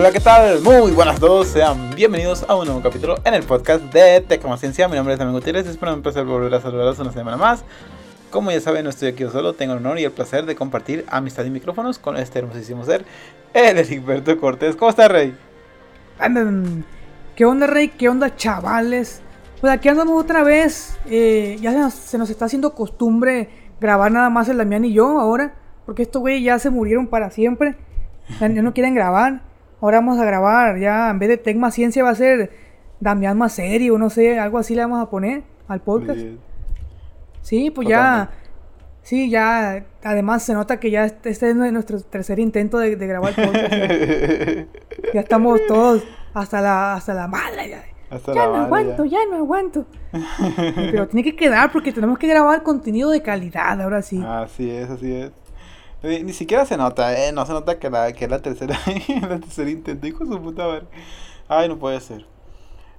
Hola, ¿qué tal? Muy buenas a todos, sean bienvenidos a un nuevo capítulo en el podcast de Tecnomaciencia. Mi nombre es Damián Gutiérrez, espero un placer volver a saludarlos una semana más. Como ya saben, no estoy aquí solo, tengo el honor y el placer de compartir amistad y micrófonos con este hermosísimo ser, el Egberto Cortés. ¿Cómo estás, Rey? Andan. ¿Qué onda, Rey? ¿Qué onda, chavales? Pues aquí andamos otra vez. Eh, ya se nos, está haciendo costumbre grabar nada más el Damián y yo ahora. Porque estos güeyes ya se murieron para siempre. Ya no quieren grabar. Ahora vamos a grabar. Ya en vez de Tecma Ciencia va a ser Damián más serio. No sé, algo así le vamos a poner al podcast. Bien. Sí, pues ya. Sí, ya. Además se nota que ya este este es nuestro tercer intento de, de grabar el podcast. ya, ya estamos todos hasta la, hasta la madre. Ya, Hasta ya la no madre, aguanto, ya. no aguanto. Pero tiene que quedar porque tenemos que grabar contenido de calidad ahora sí. Así es, así es. Ni, ni siquiera se nota, eh, no se nota que, la, que la tercera, la tercera intento, hijo su puta madre. Ay, no puede ser.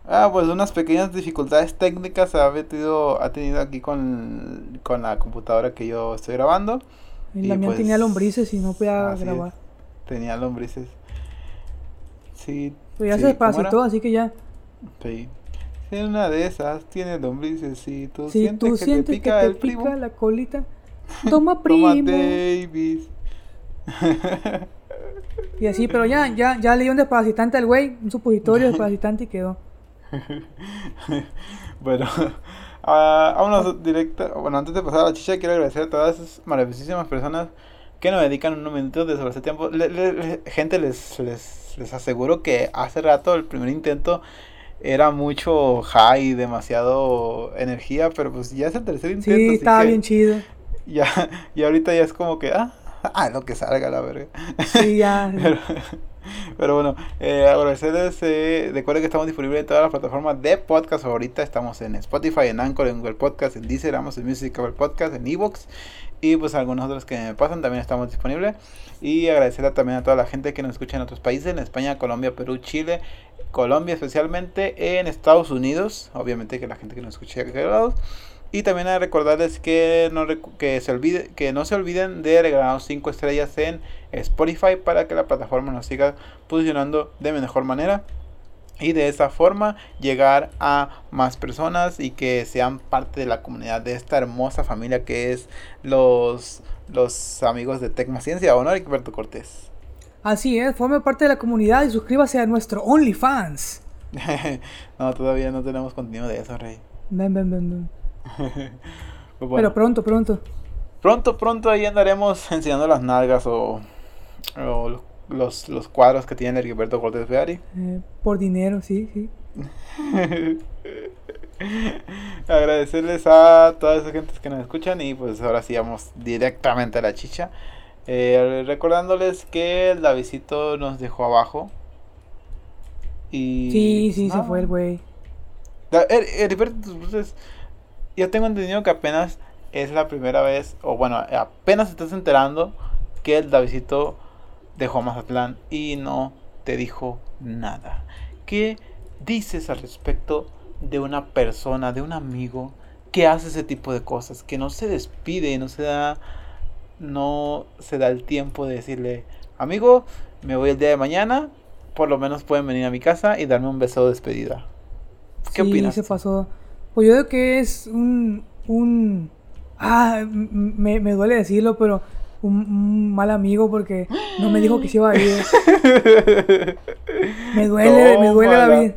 Ah, pues unas pequeñas dificultades técnicas ha metido, ha tenido aquí con, con la computadora que yo estoy grabando. Y y la mía pues, tenía lombrices y no podía así es. grabar. Tenía lombrices. Sí. Pero ya sí, se desparasitó, así que ya. Sí. En una de esas tiene lombrices y tú Si sientes tú que sientes te que pica te el primo, pica la colita, toma primo. toma Davis. Y así, pero ya, ya, ya le dio un desparasitante al güey, un supositorio desparasitante y quedó. Bueno, ah, vámonos directo. Bueno, antes de pasar a la chicha, quiero agradecer a todas esas maravillosísimas personas que nos dedican unos minutos de sobre este tiempo. Le- le- le- gente, les, les, les aseguro que hace rato el primer intento era mucho high, demasiado energía, pero pues ya es el tercer intento. Sí, estaba que bien chido. Ya, y ahorita ya es como que, ah, ah, lo que salga, la verga. Sí, ya. Pero, pero bueno, eh, agradecerles. Eh, recuerden que estamos disponibles en todas las plataformas de podcast ahorita. Estamos en Spotify, en Anchor, en Google Podcast, en Deezer, Amazon Music, Apple Podcast, en Evox. Y pues algunos otros que me pasan también estamos disponibles. Y agradecerle también a toda la gente que nos escucha en otros países, en España, Colombia, Perú, Chile, Colombia especialmente, en Estados Unidos. Obviamente que la gente que nos escucha de aquellos lados. Y también a recordarles que no, que, se olvide, que no se olviden de regalarnos 5 estrellas en Spotify para que la plataforma nos siga posicionando de mejor manera. Y de esa forma llegar a más personas y que sean parte de la comunidad de esta hermosa familia que es los, los amigos de Tecmaciencia. Honor Egberto Cortés. Así es, forme parte de la comunidad y suscríbase a nuestro OnlyFans. no, todavía no tenemos contenido de eso, Rey. Ven, ven, ven, ven. Pues bueno. Pero pronto, pronto. Pronto, pronto ahí andaremos enseñando las nalgas o, o los, los cuadros que tiene el Gilberto Cortés Feari. Eh, por dinero, sí, sí. Agradecerles a todas esas gentes que nos escuchan y pues ahora sí vamos directamente a la chicha. Eh, recordándoles que el Davidito nos dejó abajo. Y Sí, sí, se nada. fue el güey. Er- Heriberto, entonces, yo tengo entendido que apenas es la primera vez, o bueno, apenas estás enterando que el Davidito dejó Mazatlán y no te dijo nada. ¿Qué dices al respecto de una persona, de un amigo que hace ese tipo de cosas, que no se despide, no se da, no se da el tiempo de decirle, amigo, me voy el día de mañana, por lo menos pueden venir a mi casa y darme un beso de despedida. ¿Qué sí, opinas? se pasó. Pues yo creo que es un. un ah, me, me duele decirlo, pero un, un mal amigo porque no me dijo que se iba a ir. Me duele, me duele vida.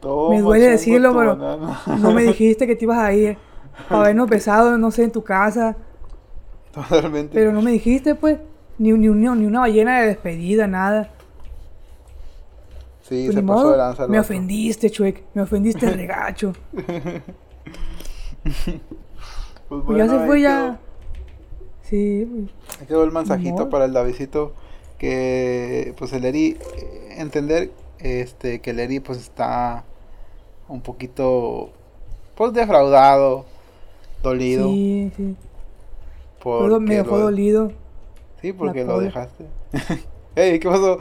Toma, Me duele decirlo, pero banana. no me dijiste que te ibas a ir. Para habernos besado, no sé, en tu casa. Totalmente. Pero no me dijiste, pues. Ni, ni, ni una ballena de despedida, nada. Sí, Pues se pasó de lanza. me ofendiste, Chuec. Me ofendiste regacho. Pues Pues ya bueno, se fue, quedó- ya. Sí, pues. Ahí quedó el mensajito para el Davidito que pues el Eri entender este que el Eri pues está un poquito pues defraudado, dolido Sí, sí. porque me dejó lo- dolido. Sí, porque lo dejaste. Ey, ¿qué pasó?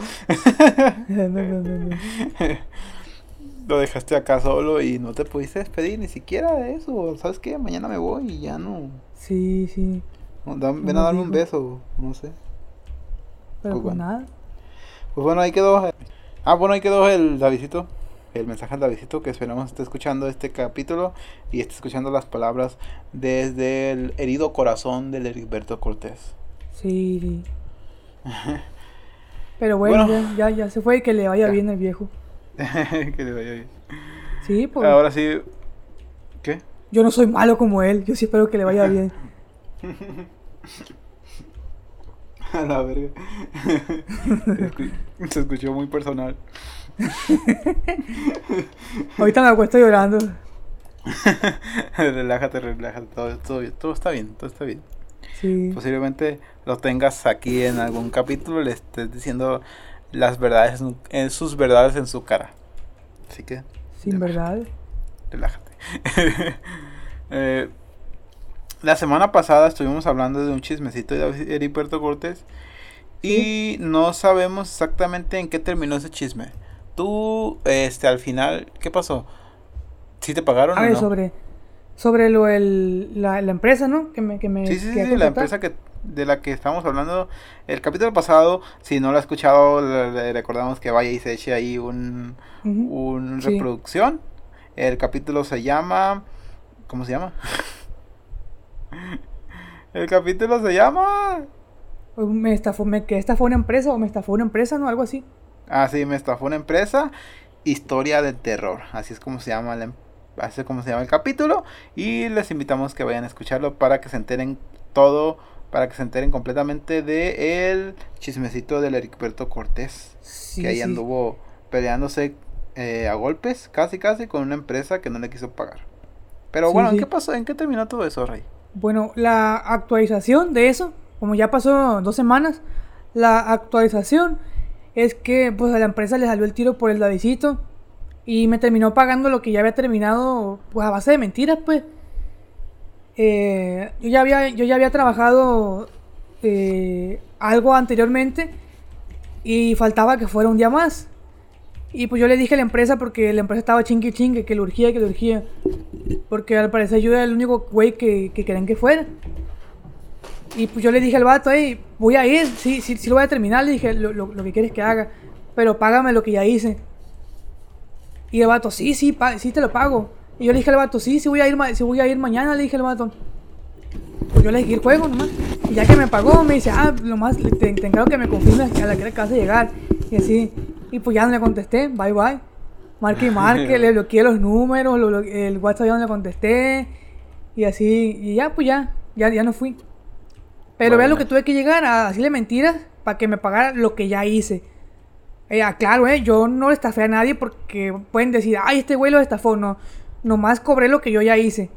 No, no, no, lo dejaste acá solo y no te pudiste despedir ni siquiera de eso. ¿Sabes qué? Mañana me voy y ya no. Sí, sí. ven a darme un dijo. beso, no sé. Pero Pues pues bueno. nada. Pues bueno, ahí quedó. Ah, bueno, ahí quedó el Davidito. El mensaje del Davidito que esperamos esté escuchando este capítulo y esté escuchando las palabras desde el herido corazón del Heriberto Cortés. Sí. Pero bueno, Bueno. Ya, ya, ya se fue y que le vaya Ya. bien al viejo. que le vaya bien. Sí, pues. Ahora sí. ¿Qué? Yo no soy malo como él. Yo sí espero que le vaya bien. A la verga. Se escuchó muy personal. Ahorita me acuesto llorando. relájate, relájate. Todo, todo, todo está bien, todo está bien. Sí. Posiblemente lo tengas aquí en algún capítulo le estés diciendo las verdades, en, sus verdades en su cara. Así que Sin verdad. relájate. Eh, la semana pasada estuvimos hablando de un chismecito de Heriberto Cortés y no sabemos exactamente en qué terminó ese chisme. Tú, este, al final, ¿qué pasó? ¿Sí te pagaron A o ver, no? sobre. Sobre lo el, la, la empresa, ¿no? Que me, que me Sí, sí, sí, la empresa que de la que estamos hablando el capítulo pasado, si no lo ha escuchado, le, le recordamos que vaya y se eche ahí un, un Sí. reproducción. El capítulo se llama ¿Cómo se llama? El capítulo se llama Me estafó, me, que esta fue una empresa o me estafó una empresa, ¿no? Algo así. Ah, sí, me estafó una empresa. Historia del terror. Así es como se llama la em- así es como se llama el capítulo. Y les invitamos que vayan a escucharlo para que se enteren todo. Para que se enteren completamente de el chismecito del Heriberto Cortés. Sí, que ahí sí. anduvo peleándose eh, a golpes, casi casi, con una empresa que no le quiso pagar. Pero Sí, bueno, ¿en qué pasó? ¿En qué terminó todo eso, Rey? Bueno, la actualización de eso, como ya pasó dos semanas, la actualización es que pues a la empresa le salió el tiro por el Davidito y me terminó pagando lo que ya había terminado pues a base de mentiras pues. Eh, yo, ya había, yo ya había trabajado eh, algo anteriormente y faltaba que fuera un día más. Y pues yo le dije a la empresa porque la empresa estaba chingue chingue, que le urgía, que le urgía. Porque al parecer yo era el único güey que, que querían que fuera. Y pues yo le dije al vato, hey, voy a ir, sí, sí, sí lo voy a terminar, le dije, lo, lo- lo que quieres que haga, pero págame lo que ya hice. Y el vato, sí, sí, pa- sí te lo pago. Y yo le dije al vato, sí, sí voy a ir, sí voy a ir mañana, le dije al vato. Pues yo le dije juego nomás. Y ya que me pagó, me dice, ah, nomás te, te encargo que me confirmes a la que vas a llegar. Y así. Y pues ya no le contesté, bye bye. Marque y marque, le bloqueé los números, lo el WhatsApp ya no le contesté. Y así, y ya, pues ya, ya, ya no fui. Pero vean Bueno. lo que tuve que llegar a decirle mentiras para que me pagara lo que ya hice. Eh, ah, claro, eh, yo no le estafé a nadie porque pueden decir, ay, este güey lo estafó. No, nomás cobré lo que yo ya hice.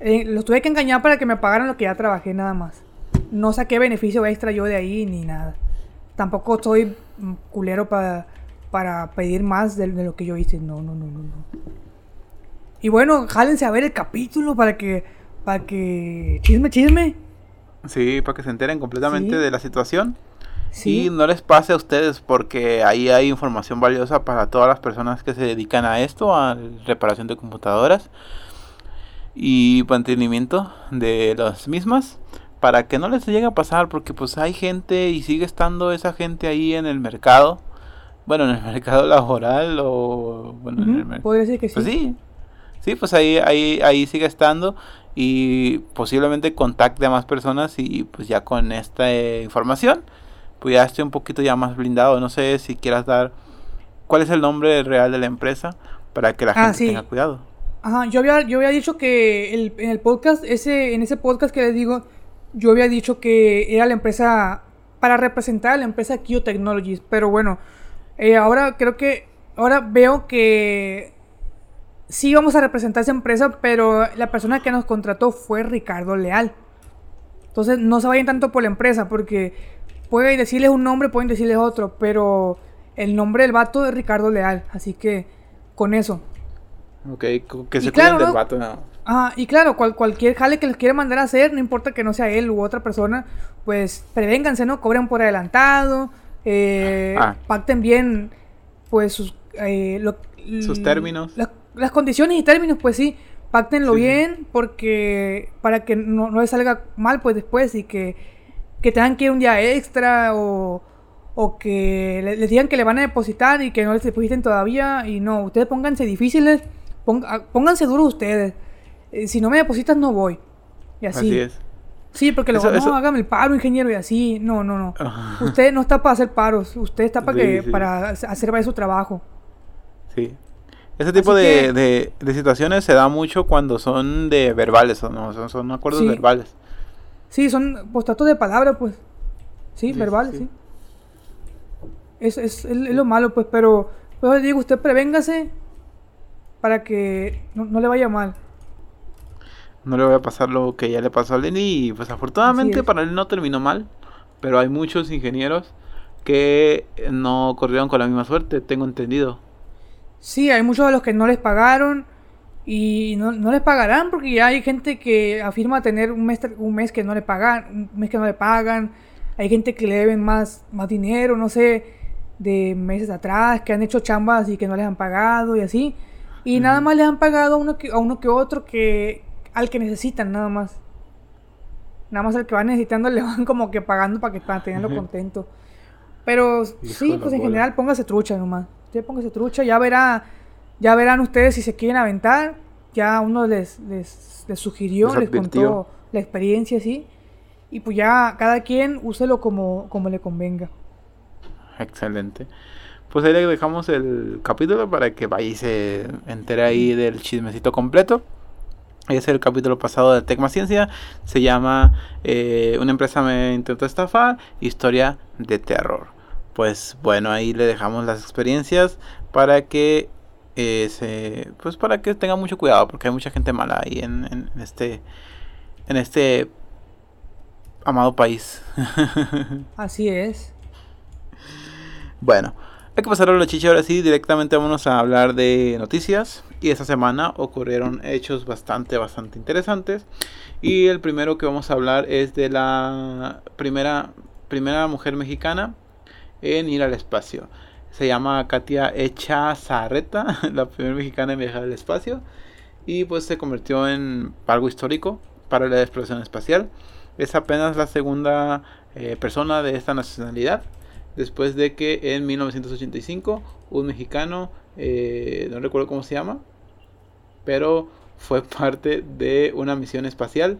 Eh, los tuve que engañar para que me pagaran lo que ya trabajé nada más. No saqué beneficio extra yo de ahí ni nada. Tampoco soy mm, culero para, para pedir más de, de lo que yo hice. No, no, no, no, no. Y bueno, jálense a ver el capítulo para que, para que chisme, chisme. Sí, para que se enteren completamente Sí. de la situación. Sí. Y no les pase a ustedes porque ahí hay información valiosa para todas las personas que se dedican a esto, a reparación de computadoras y mantenimiento de las mismas, para que no les llegue a pasar porque pues hay gente y sigue estando esa gente ahí en el mercado, bueno, en el mercado laboral o bueno, en el Ujú, mer- Podría decir que sí. pues sí, sí, pues ahí, ahí, ahí sigue estando y posiblemente contacte a más personas y pues ya con esta eh, información, pues ya estoy un poquito ya más blindado. No sé si quieras dar cuál es el nombre real de la empresa para que la Ah, gente sí. tenga cuidado. Ajá, yo había, yo había dicho que el- en el podcast, ese, en ese podcast que les digo, yo había dicho que era la empresa para representar a la empresa Kio Technologies. Pero bueno, eh, ahora creo que, ahora veo que sí vamos a representar esa empresa, pero la persona que nos contrató fue Ricardo Leal. Entonces no se vayan tanto por la empresa, porque pueden decirles un nombre, pueden decirles otro, pero el nombre del vato es Ricardo Leal. Así que con eso. Ok, que Y se claro, cuiden del ¿no? vato. no. Ajá, y claro, cual- cualquier jale que les quiera mandar a hacer, no importa que no sea él u otra persona, pues prevénganse, ¿no? Cobren por adelantado, eh, Ah. pacten bien, pues, sus, eh, lo- Sus términos. Las, las condiciones y términos, pues sí, pactenlo sí. bien, porque para que no, no les salga mal, pues después, y que, que tengan que ir un día extra o, o que le- les digan que le van a depositar y que no les depositen todavía. Y no, ustedes pónganse difíciles, ah, pónganse duros ustedes. Eh, si no me depositas, no voy. Y así. Así es. Sí, porque luego, Eso- no, eso- hágame el paro, ingeniero, y así. No, no, no. Ajá. Usted no está para hacer paros, usted está para, Sí, que, sí. para hacer su trabajo. Sí. Ese tipo de, que- de, de situaciones se da mucho cuando son de verbales, ¿o no? Son, son acuerdos Sí. verbales. Sí, son postatos de palabra, pues. Sí, Sí, verbales, sí. sí. Es, es, es lo malo, pues, pero pues le digo, usted prevéngase para que no, no le vaya mal. No le voy a pasar lo que ya le pasó a Lenny y pues afortunadamente para él no terminó mal, pero hay muchos ingenieros que no corrieron con la misma suerte, tengo entendido. Sí, hay muchos de los que no les pagaron y no, no les pagarán porque ya hay gente que afirma tener un mes, un mes que no le pagan, un mes que no le pagan. Hay gente que le deben más, más dinero, no sé, de meses atrás, que han hecho chambas y que no les han pagado y así. Y nada más les han pagado a uno que, a uno que otro que al que necesitan, nada más. Nada más al que va necesitando le van como que pagando para que para tenerlo contento. Pero Hijo sí, pues en bola. general póngase trucha nomás. Usted póngase trucha, ya verá, ya verán ustedes si se quieren aventar. Ya uno les, les, les sugirió, Les contó la experiencia, sí. Y pues ya cada quien úselo como, como le convenga. Excelente. Pues ahí le dejamos el capítulo para que vaya y se entere ahí del chismecito completo. Es el capítulo pasado de Tecma Ciencia. Se llama eh, Una empresa me intentó estafar. Historia de terror. Pues bueno, ahí le dejamos las experiencias para que eh, se, pues para que tenga mucho cuidado porque hay mucha gente mala ahí en, en- en este en este amado país. Así es. Bueno, hay que pasar a la chicha ahora sí, directamente vámonos a hablar de noticias. Y esta semana ocurrieron hechos bastante, bastante interesantes. Y el primero que vamos a hablar es de la primera, primera mujer mexicana en ir al espacio. Se llama Katia Echazarreta, la primera mexicana en viajar al espacio. Y pues se convirtió en algo histórico para la exploración espacial. Es apenas la segunda eh, persona de esta nacionalidad después de que en 1985 un mexicano, eh, no recuerdo cómo se llama, pero fue parte de una misión espacial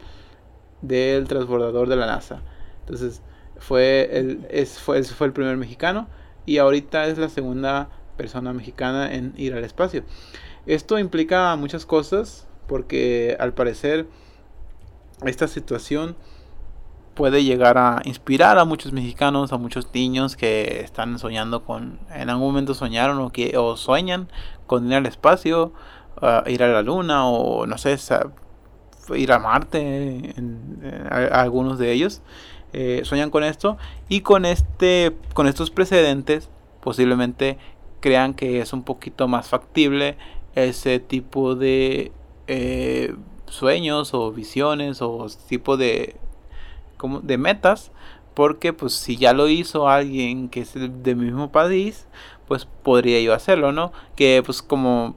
del transbordador de la NASA. Entonces fue el, es, fue, fue el primer mexicano y ahorita es la segunda persona mexicana en ir al espacio. Esto implica muchas cosas porque al parecer esta situación puede llegar a inspirar a muchos mexicanos, a muchos niños que están soñando con, en algún momento soñaron o que o sueñan con ir al espacio, uh, ir a la luna o no sé, ir a Marte, en, algunos de ellos eh, sueñan con esto y con este, con estos precedentes posiblemente crean que es un poquito más factible ese tipo de eh, sueños o visiones o tipo de como de metas porque pues si ya lo hizo alguien que es del mismo país pues podría yo hacerlo no que pues como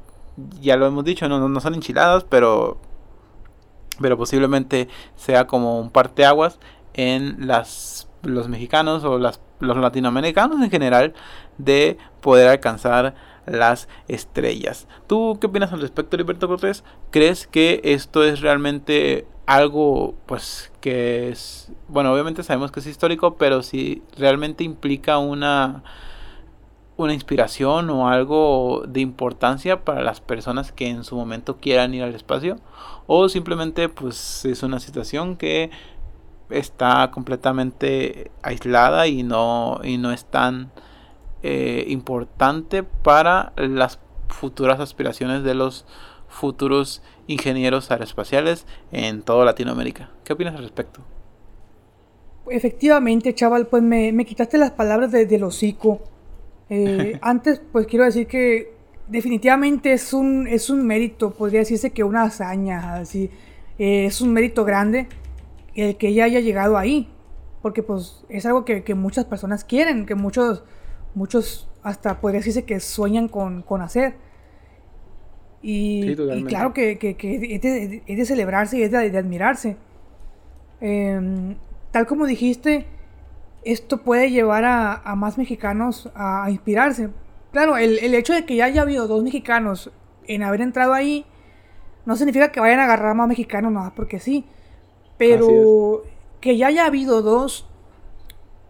ya lo hemos dicho no, no son enchiladas pero pero posiblemente sea como un parteaguas en las los mexicanos o las, los latinoamericanos en general de poder alcanzar las estrellas. ¿Tú qué opinas al respecto, Liberto Cortés? ¿Crees que esto es realmente algo, pues, que es, bueno, obviamente sabemos que es histórico, pero si realmente implica una, una inspiración o algo de importancia para las personas que en su momento quieran ir al espacio? ¿O simplemente, pues, es una situación que está completamente aislada y no, y no es tan eh, importante para las futuras aspiraciones de los futuros ingenieros aeroespaciales en toda Latinoamérica. ¿Qué opinas al respecto? Efectivamente, chaval, pues me, me quitaste las palabras de- del hocico. Eh, antes, pues quiero decir que definitivamente es un, es un mérito, podría decirse que una hazaña, así. Eh, es un mérito grande el que ella haya llegado ahí. Porque pues es algo que, que muchas personas quieren, que muchos, muchos hasta podría decirse que sueñan con, con hacer. Y, Sí, y claro que, que- que es, de, es de celebrarse y es de, de admirarse. Em, tal como dijiste, esto puede llevar a, más mexicanos a, inspirarse. Claro, el, el, hecho de que ya haya habido dos mexicanos en haber entrado ahí, no significa que vayan a agarrar más mexicanos nada más porque sí. Pero que ya haya habido dos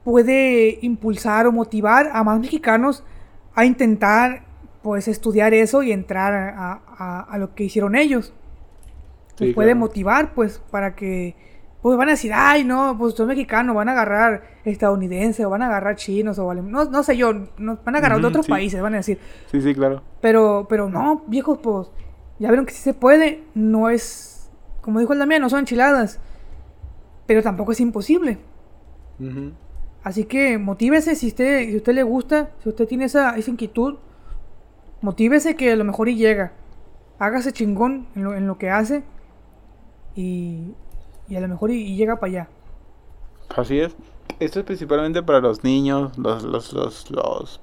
puede impulsar o motivar a más mexicanos a intentar pues estudiar eso y entrar a, lo que hicieron ellos. puede motivar pues para que pues van a decir, ay no, pues son mexicanos, van a agarrar estadounidenses o van a agarrar chinos o no, no sé yo, no, van a agarrar de otros países, van a decir. Sí, sí, claro. Pero, pero no, viejos, pues ya vieron que sí se puede, no es, como dijo el Damián, no son enchiladas, pero tampoco es imposible. Así que motívese si usted, si usted le gusta, si usted tiene esa, esa inquietud, motívese que a lo mejor y llega. Hágase chingón en lo, que hace y, y, a lo mejor y, llega para allá. Así es. Esto es principalmente para los niños, los, los, los, los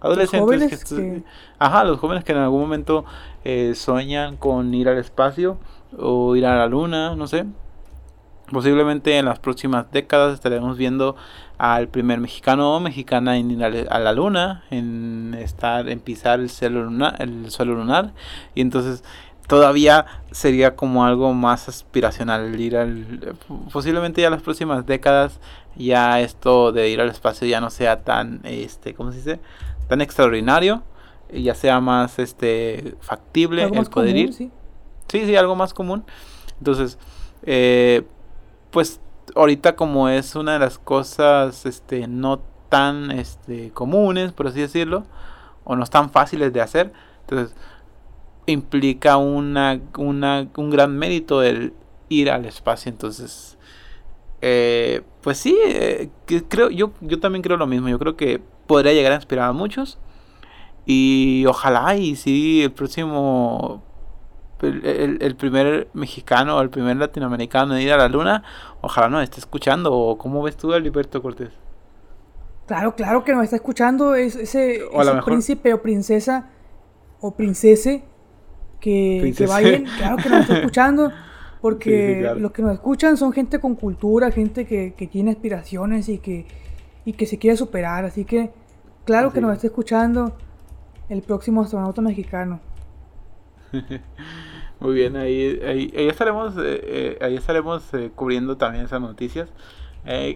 adolescentes. que, Ajá, los jóvenes que en algún momento eh, sueñan con ir al espacio o ir a la luna, no sé. Posiblemente en las próximas décadas estaremos viendo al primer mexicano o mexicana en ir a la luna, en estar, en pisar el suelo lunar, el suelo lunar. Y entonces todavía sería como algo más aspiracional ir al posiblemente ya las próximas décadas ya esto de ir al espacio ya no sea tan este cómo se dice tan extraordinario ya sea más este factible el poder ir. ¿sí? sí algo más común. Entonces eh, pues ahorita como es una de las cosas este no tan este comunes por así decirlo o no tan fáciles de hacer entonces implica una, una un gran mérito el ir al espacio. Entonces eh, pues sí eh, creo yo yo también creo lo mismo. Yo creo que podría llegar a inspirar a muchos y ojalá y si el próximo el, el, primer mexicano o el primer latinoamericano en ir a la luna, ojalá nos esté escuchando. ¿O cómo ves tú, Alberto Cortés? Claro, claro que nos está escuchando. Es ese, príncipe o princesa o princese que, que vayan. Claro que nos está escuchando. Porque los que nos escuchan son gente con cultura, gente que, que tiene aspiraciones y que, y que se quiere superar. Así que, claro que nos está escuchando el próximo astronauta mexicano. Muy bien, ahí, ahí, estaremos, eh, eh, ahí estaremos eh, cubriendo también esas noticias.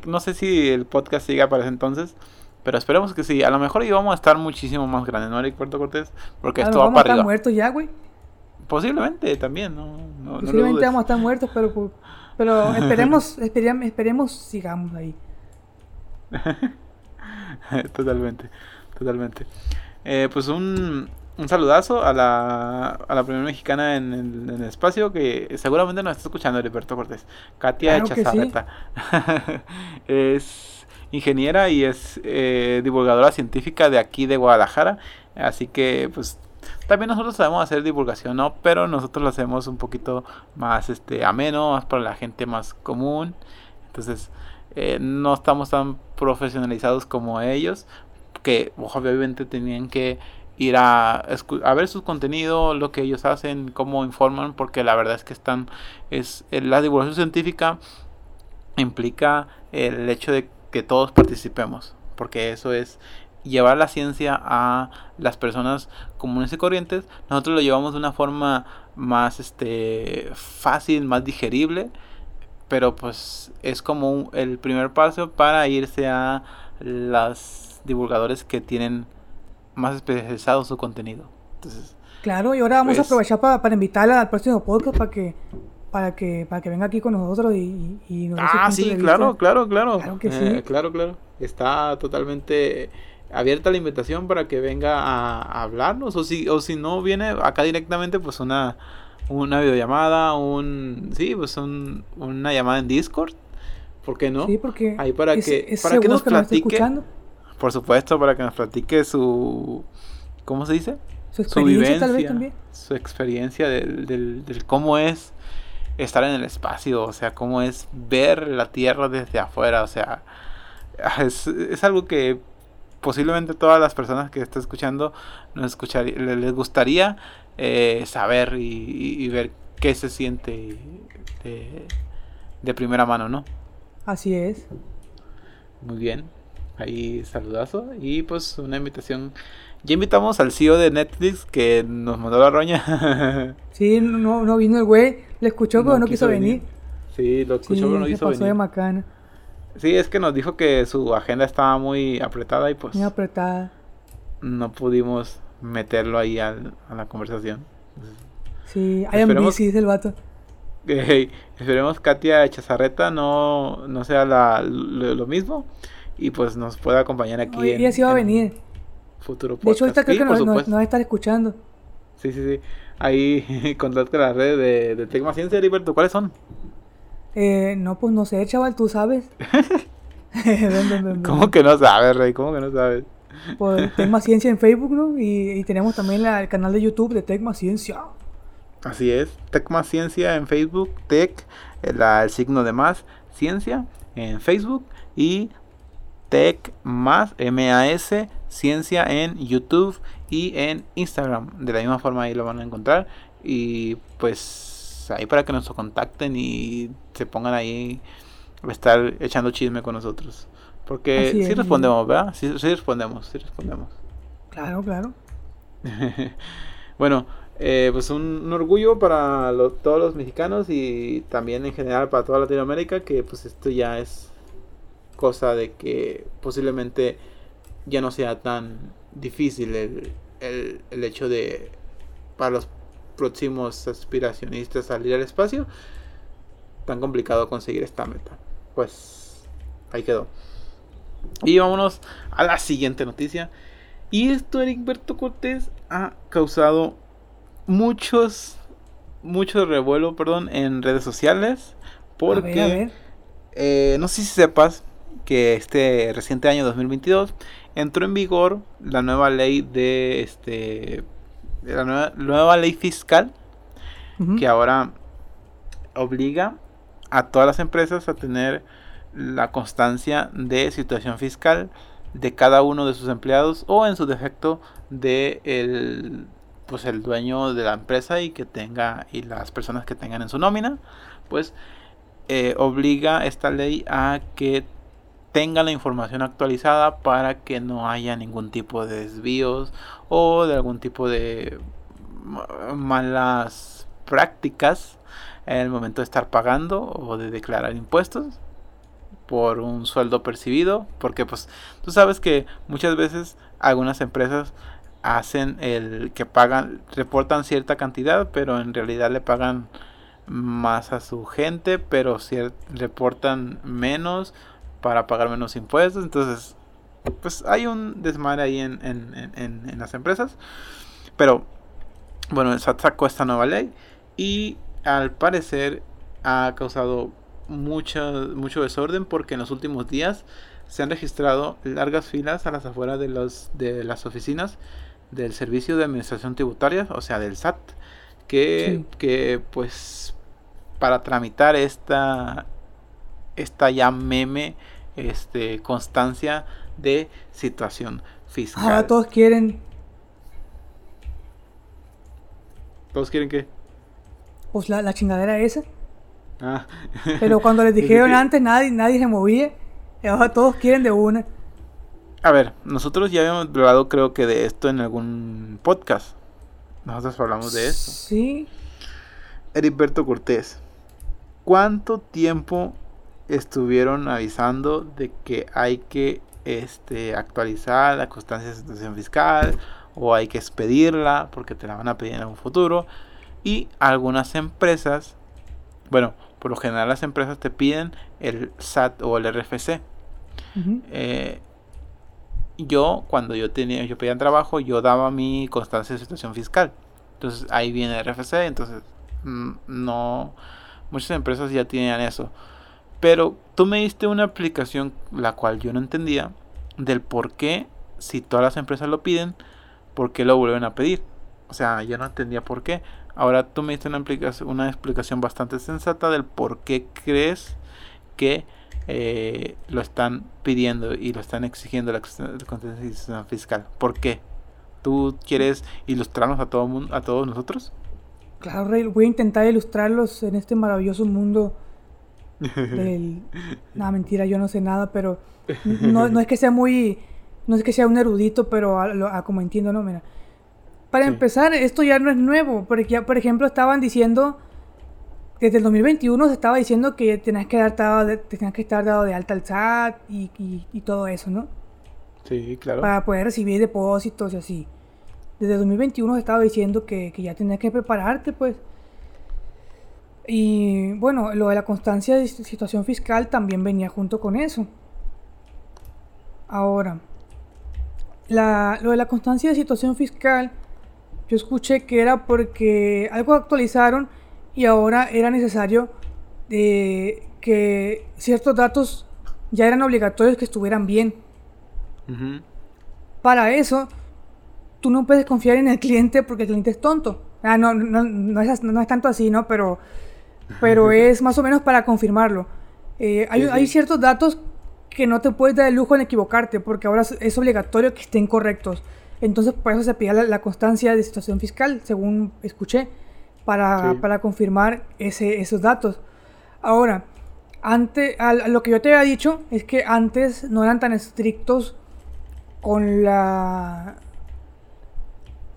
no sé si el podcast siga para ese entonces, pero esperemos que sí. A lo mejor íbamos a estar muchísimo más grandes, ¿no, Puerto Cortés? Porque esto va para arriba. muertos ya, güey? Posiblemente también, ¿no? no Posiblemente vamos a estar muertos, pero, pero esperemos, esperemos, esperemos sigamos ahí. totalmente, totalmente. pues un, un saludazo a la, a la primera mexicana en, el espacio que seguramente nos está escuchando, Heriberto Cortés. Katia Chazarreta. es ingeniera y es eh, divulgadora científica de aquí de Guadalajara. Así que, pues, también nosotros sabemos hacer divulgación, ¿no? Pero nosotros lo hacemos un poquito más este ameno, más para la gente más común. Entonces, eh, no estamos tan profesionalizados como ellos, que obviamente tenían que ir a, a ver su contenido, lo que ellos hacen, cómo informan, porque la verdad es que están, es la divulgación científica implica el hecho de que todos participemos, porque eso es llevar la ciencia a las personas comunes y corrientes, nosotros lo llevamos de una forma más este fácil, más digerible, pero pues es como el primer paso para irse a las divulgadores que tienen más especializado su contenido. Entonces, claro, y ahora vamos a pues, aprovechar para, para invitarla al próximo podcast para que para que para que venga aquí con nosotros y, y nos Ah, sí, claro, claro, claro. Claro que sí. Eh, claro, claro. Está totalmente abierta la invitación para que venga a, hablarnos o si o si no viene acá directamente pues una una videollamada, un sí, pues un, una llamada en Discord. ¿Por qué no? Sí, porque ahí para que para que nos platique por supuesto, para que nos platique su. ¿Cómo se dice? Su experiencia, tal vez también. Su experiencia del, del, cómo es estar en el espacio, o sea, cómo es ver la Tierra desde afuera, o sea, es, es algo que posiblemente todas las personas que están escuchando nos escucharía, les gustaría eh, saber y, ver qué se siente de, de primera mano, ¿no? Así es. Muy bien. Ahí saludazo. Y pues una invitación. Ya invitamos al CEO de Netflix que nos mandó la roña. sí, no, no vino el güey. Le escuchó, pero no, quiso, venir. Sí, lo escuchó, pero no quiso pasó venir. de macana. Sí, es que nos dijo que su agenda estaba muy apretada y pues. Muy apretada. No pudimos meterlo ahí al, a la conversación. Sí, hay esperemos, dice el vato. Eh, esperemos Katia Chazarreta no, no sea la, lo, lo, mismo y pues nos pueda acompañar aquí. No, ella sí va a venir. Futuro podcast. De hecho, ahorita creo que nos, nos, nos, va a estar escuchando. Sí, sí, sí. Ahí contacta las redes de, de Tecma Ciencia, Heriberto. ¿Cuáles son? Eh, no, pues no sé, chaval, tú sabes. ven, ven, ven, ¿Cómo que no sabes, Rey? ¿Cómo que no sabes? Pues Tecma Ciencia en Facebook, ¿no? Y, y tenemos también la, el canal de YouTube de Tecma Ciencia. Así es, Tecma Ciencia en Facebook, Tec, el, el signo de más, Ciencia en Facebook y Tec más, M-A-S, Ciencia en YouTube y en Instagram. De la misma forma ahí lo van a encontrar. Y pues ahí para que nos contacten y se pongan ahí a estar echando chisme con nosotros. Porque Así sí es, respondemos, ¿verdad? Sí, sí respondemos, sí respondemos. Claro, claro. bueno, eh, pues un, un, orgullo para lo, todos los mexicanos y también en general para toda Latinoamérica que pues esto ya es cosa de que posiblemente ya no sea tan difícil el, el, el hecho de para los próximos aspiracionistas salir al espacio tan complicado conseguir esta meta. Pues ahí quedó. Y vámonos a la siguiente noticia. Y esto Ericberto Cortés ha causado muchos mucho revuelo perdón en redes sociales porque a ver, a ver. Eh, no sé si sepas que este reciente año 2022 entró en vigor la nueva ley de este la nueva, nueva, ley fiscal uh -huh. que ahora obliga a todas las empresas a tener la constancia de situación fiscal de cada uno de sus empleados o en su defecto de el pues el dueño de la empresa y que tenga y las personas que tengan en su nómina pues eh, obliga esta ley a que tenga la información actualizada para que no haya ningún tipo de desvíos o de algún tipo de malas prácticas en el momento de estar pagando o de declarar impuestos por un sueldo percibido. Porque pues tú sabes que muchas veces algunas empresas hacen el que pagan reportan cierta cantidad pero en realidad le pagan más a su gente pero reportan menos para pagar menos impuestos entonces pues hay un desmadre ahí en, en, en, en las empresas pero bueno el SAT sacó esta nueva ley y al parecer ha causado mucho, mucho desorden porque en los últimos días se han registrado largas filas a las afueras de, los, de las oficinas del Servicio de Administración Tributaria, o sea, del SAT, que, sí. que pues para tramitar esta, esta ya meme este, constancia de situación fiscal. Ahora todos quieren. ¿Todos quieren qué? Pues la, la chingadera esa. Ah. Pero cuando les dijeron antes, nadie, nadie se movía. Y ahora todos quieren de una. A ver, nosotros ya habíamos hablado, creo que de esto en algún podcast. Nosotros hablamos de esto. Sí. Heriberto Cortés, ¿cuánto tiempo estuvieron avisando de que hay que este, actualizar la constancia de situación fiscal o hay que expedirla porque te la van a pedir en un futuro? Y algunas empresas, bueno, por lo general las empresas te piden el SAT o el RFC. Uh -huh. eh, yo cuando yo tenía yo pedía trabajo yo daba mi constancia de situación fiscal entonces ahí viene el RFC entonces mmm, no muchas empresas ya tienen eso pero tú me diste una aplicación la cual yo no entendía del por qué si todas las empresas lo piden por qué lo vuelven a pedir o sea yo no entendía por qué ahora tú me diste una, una explicación bastante sensata del por qué crees que eh, lo están pidiendo y lo están exigiendo la constitución fiscal. ¿Por qué? ¿Tú quieres ilustrarnos a todo mundo, a todos nosotros? Claro, Rey, voy a intentar ilustrarlos en este maravilloso mundo del... No, mentira, yo no sé nada, pero no, no es que sea muy... No es que sea un erudito, pero a, a como entiendo, no, mira. Para empezar, esto ya no es nuevo, porque ya, por ejemplo, estaban diciendo, desde el 2021 se estaba diciendo que tenías que, dar de, tenías que estar dado de alta al SAT y, y, todo eso, ¿no? Sí, claro. Para poder recibir depósitos y así. Desde el 2021 se estaba diciendo que, que ya tenías que prepararte, pues. Y bueno, lo de la constancia de situación fiscal también venía junto con eso. Ahora, la, lo de la constancia de situación fiscal, yo escuché que era porque algo actualizaron y ahora era necesario de que ciertos datos ya eran obligatorios que estuvieran bien. Para eso, tú no puedes confiar en el cliente porque el cliente es tonto. Ah, no, no, no, es, no es tanto así, ¿no? Pero pero es más o menos para confirmarlo. Eh, hay, ciertos datos que no te puedes dar el lujo en equivocarte, porque ahora es obligatorio que estén correctos. Entonces, por eso se pide la, constancia de situación fiscal, según escuché, para, para confirmar ese, esos datos. Ahora, antes, lo que yo te había dicho es que antes no eran tan estrictos con la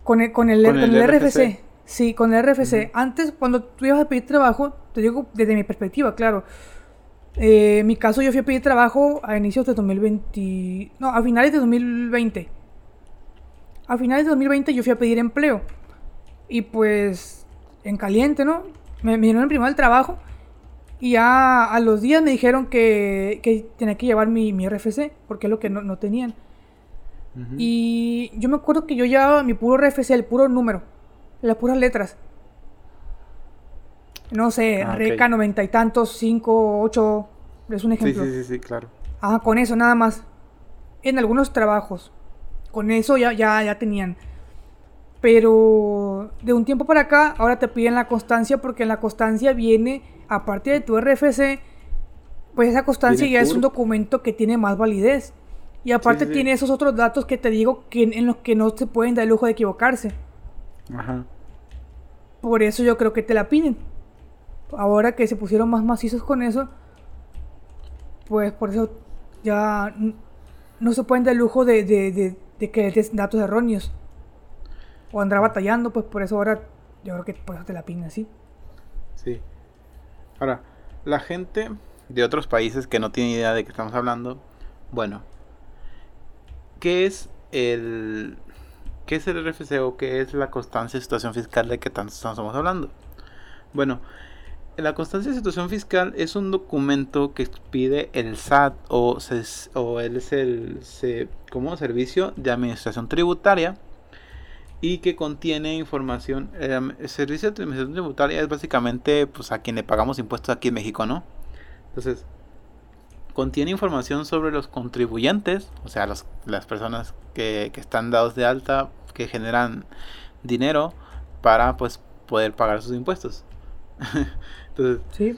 con el, con el, RFC. Sí, con el RFC. Antes, cuando tú ibas a pedir trabajo, te digo desde mi perspectiva, claro. Eh, en mi caso, yo fui a pedir trabajo a inicios de 2020. No, a finales de 2020. A finales de 2020 yo fui a pedir empleo. Y pues, en caliente, ¿no? Me, dieron el primer trabajo. Y ya a los días me dijeron que, que tenía que llevar mi, mi RFC, porque es lo que no, no tenían. Y yo me acuerdo que yo llevaba mi puro RFC, el puro número las puras letras. No sé, ah, Reca noventa y tantos, cinco, ocho, es un ejemplo. Sí, sí, sí, claro. Ah, con eso nada más. En algunos trabajos. Con eso ya, ya, ya tenían. Pero de un tiempo para acá, ahora te piden la constancia porque en la constancia viene, aparte de tu RFC, pues esa constancia ya es un documento que tiene más validez. Y aparte tiene esos otros datos que te digo que en los que no se pueden dar el lujo de equivocarse. Ajá. Por eso yo creo que te la piden. Ahora que se pusieron más macizos con eso, pues por eso ya no se pueden dar el lujo de, de, de, que des datos erróneos. O andar batallando, pues por eso ahora yo creo que por eso te la piden así. Sí. Ahora, la gente de otros países que no tiene idea de qué estamos hablando, bueno, ¿qué es el ¿Qué es el RFC o qué es la constancia de situación fiscal de que tanto estamos hablando? Bueno, la constancia de situación fiscal es un documento que pide el SAT o, o él es el servicio de administración tributaria y que contiene información. el servicio de administración tributaria es básicamente pues, a quien le pagamos impuestos aquí en México, ¿no? Entonces, contiene información sobre los contribuyentes, o sea, las personas que, están dados de alta, que generan dinero para pues poder pagar sus impuestos. Entonces,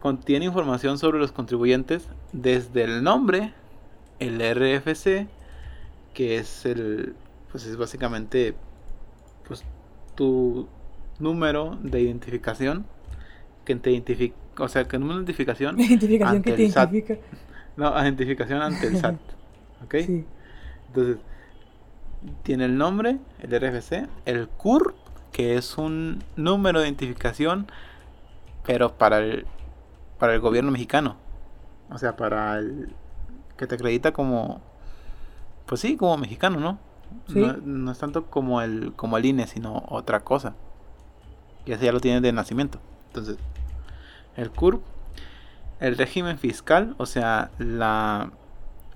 contiene información sobre los contribuyentes desde el nombre, el RFC, que es el, pues es básicamente pues tu número de identificación que te identifica o sea, que número de identificación. Identificación que te identifica. No, identificación ante el SAT. ¿Ok? Sí. Entonces, tiene el nombre, el RFC, el CUR, que es un número de identificación, pero para el, para el gobierno mexicano. O sea, para el que te acredita como, pues sí, como mexicano, ¿no? No, no, es tanto como el, como el INE, sino otra cosa. Y así ya lo tienes de nacimiento. Entonces, el CURP, el régimen fiscal, o sea, la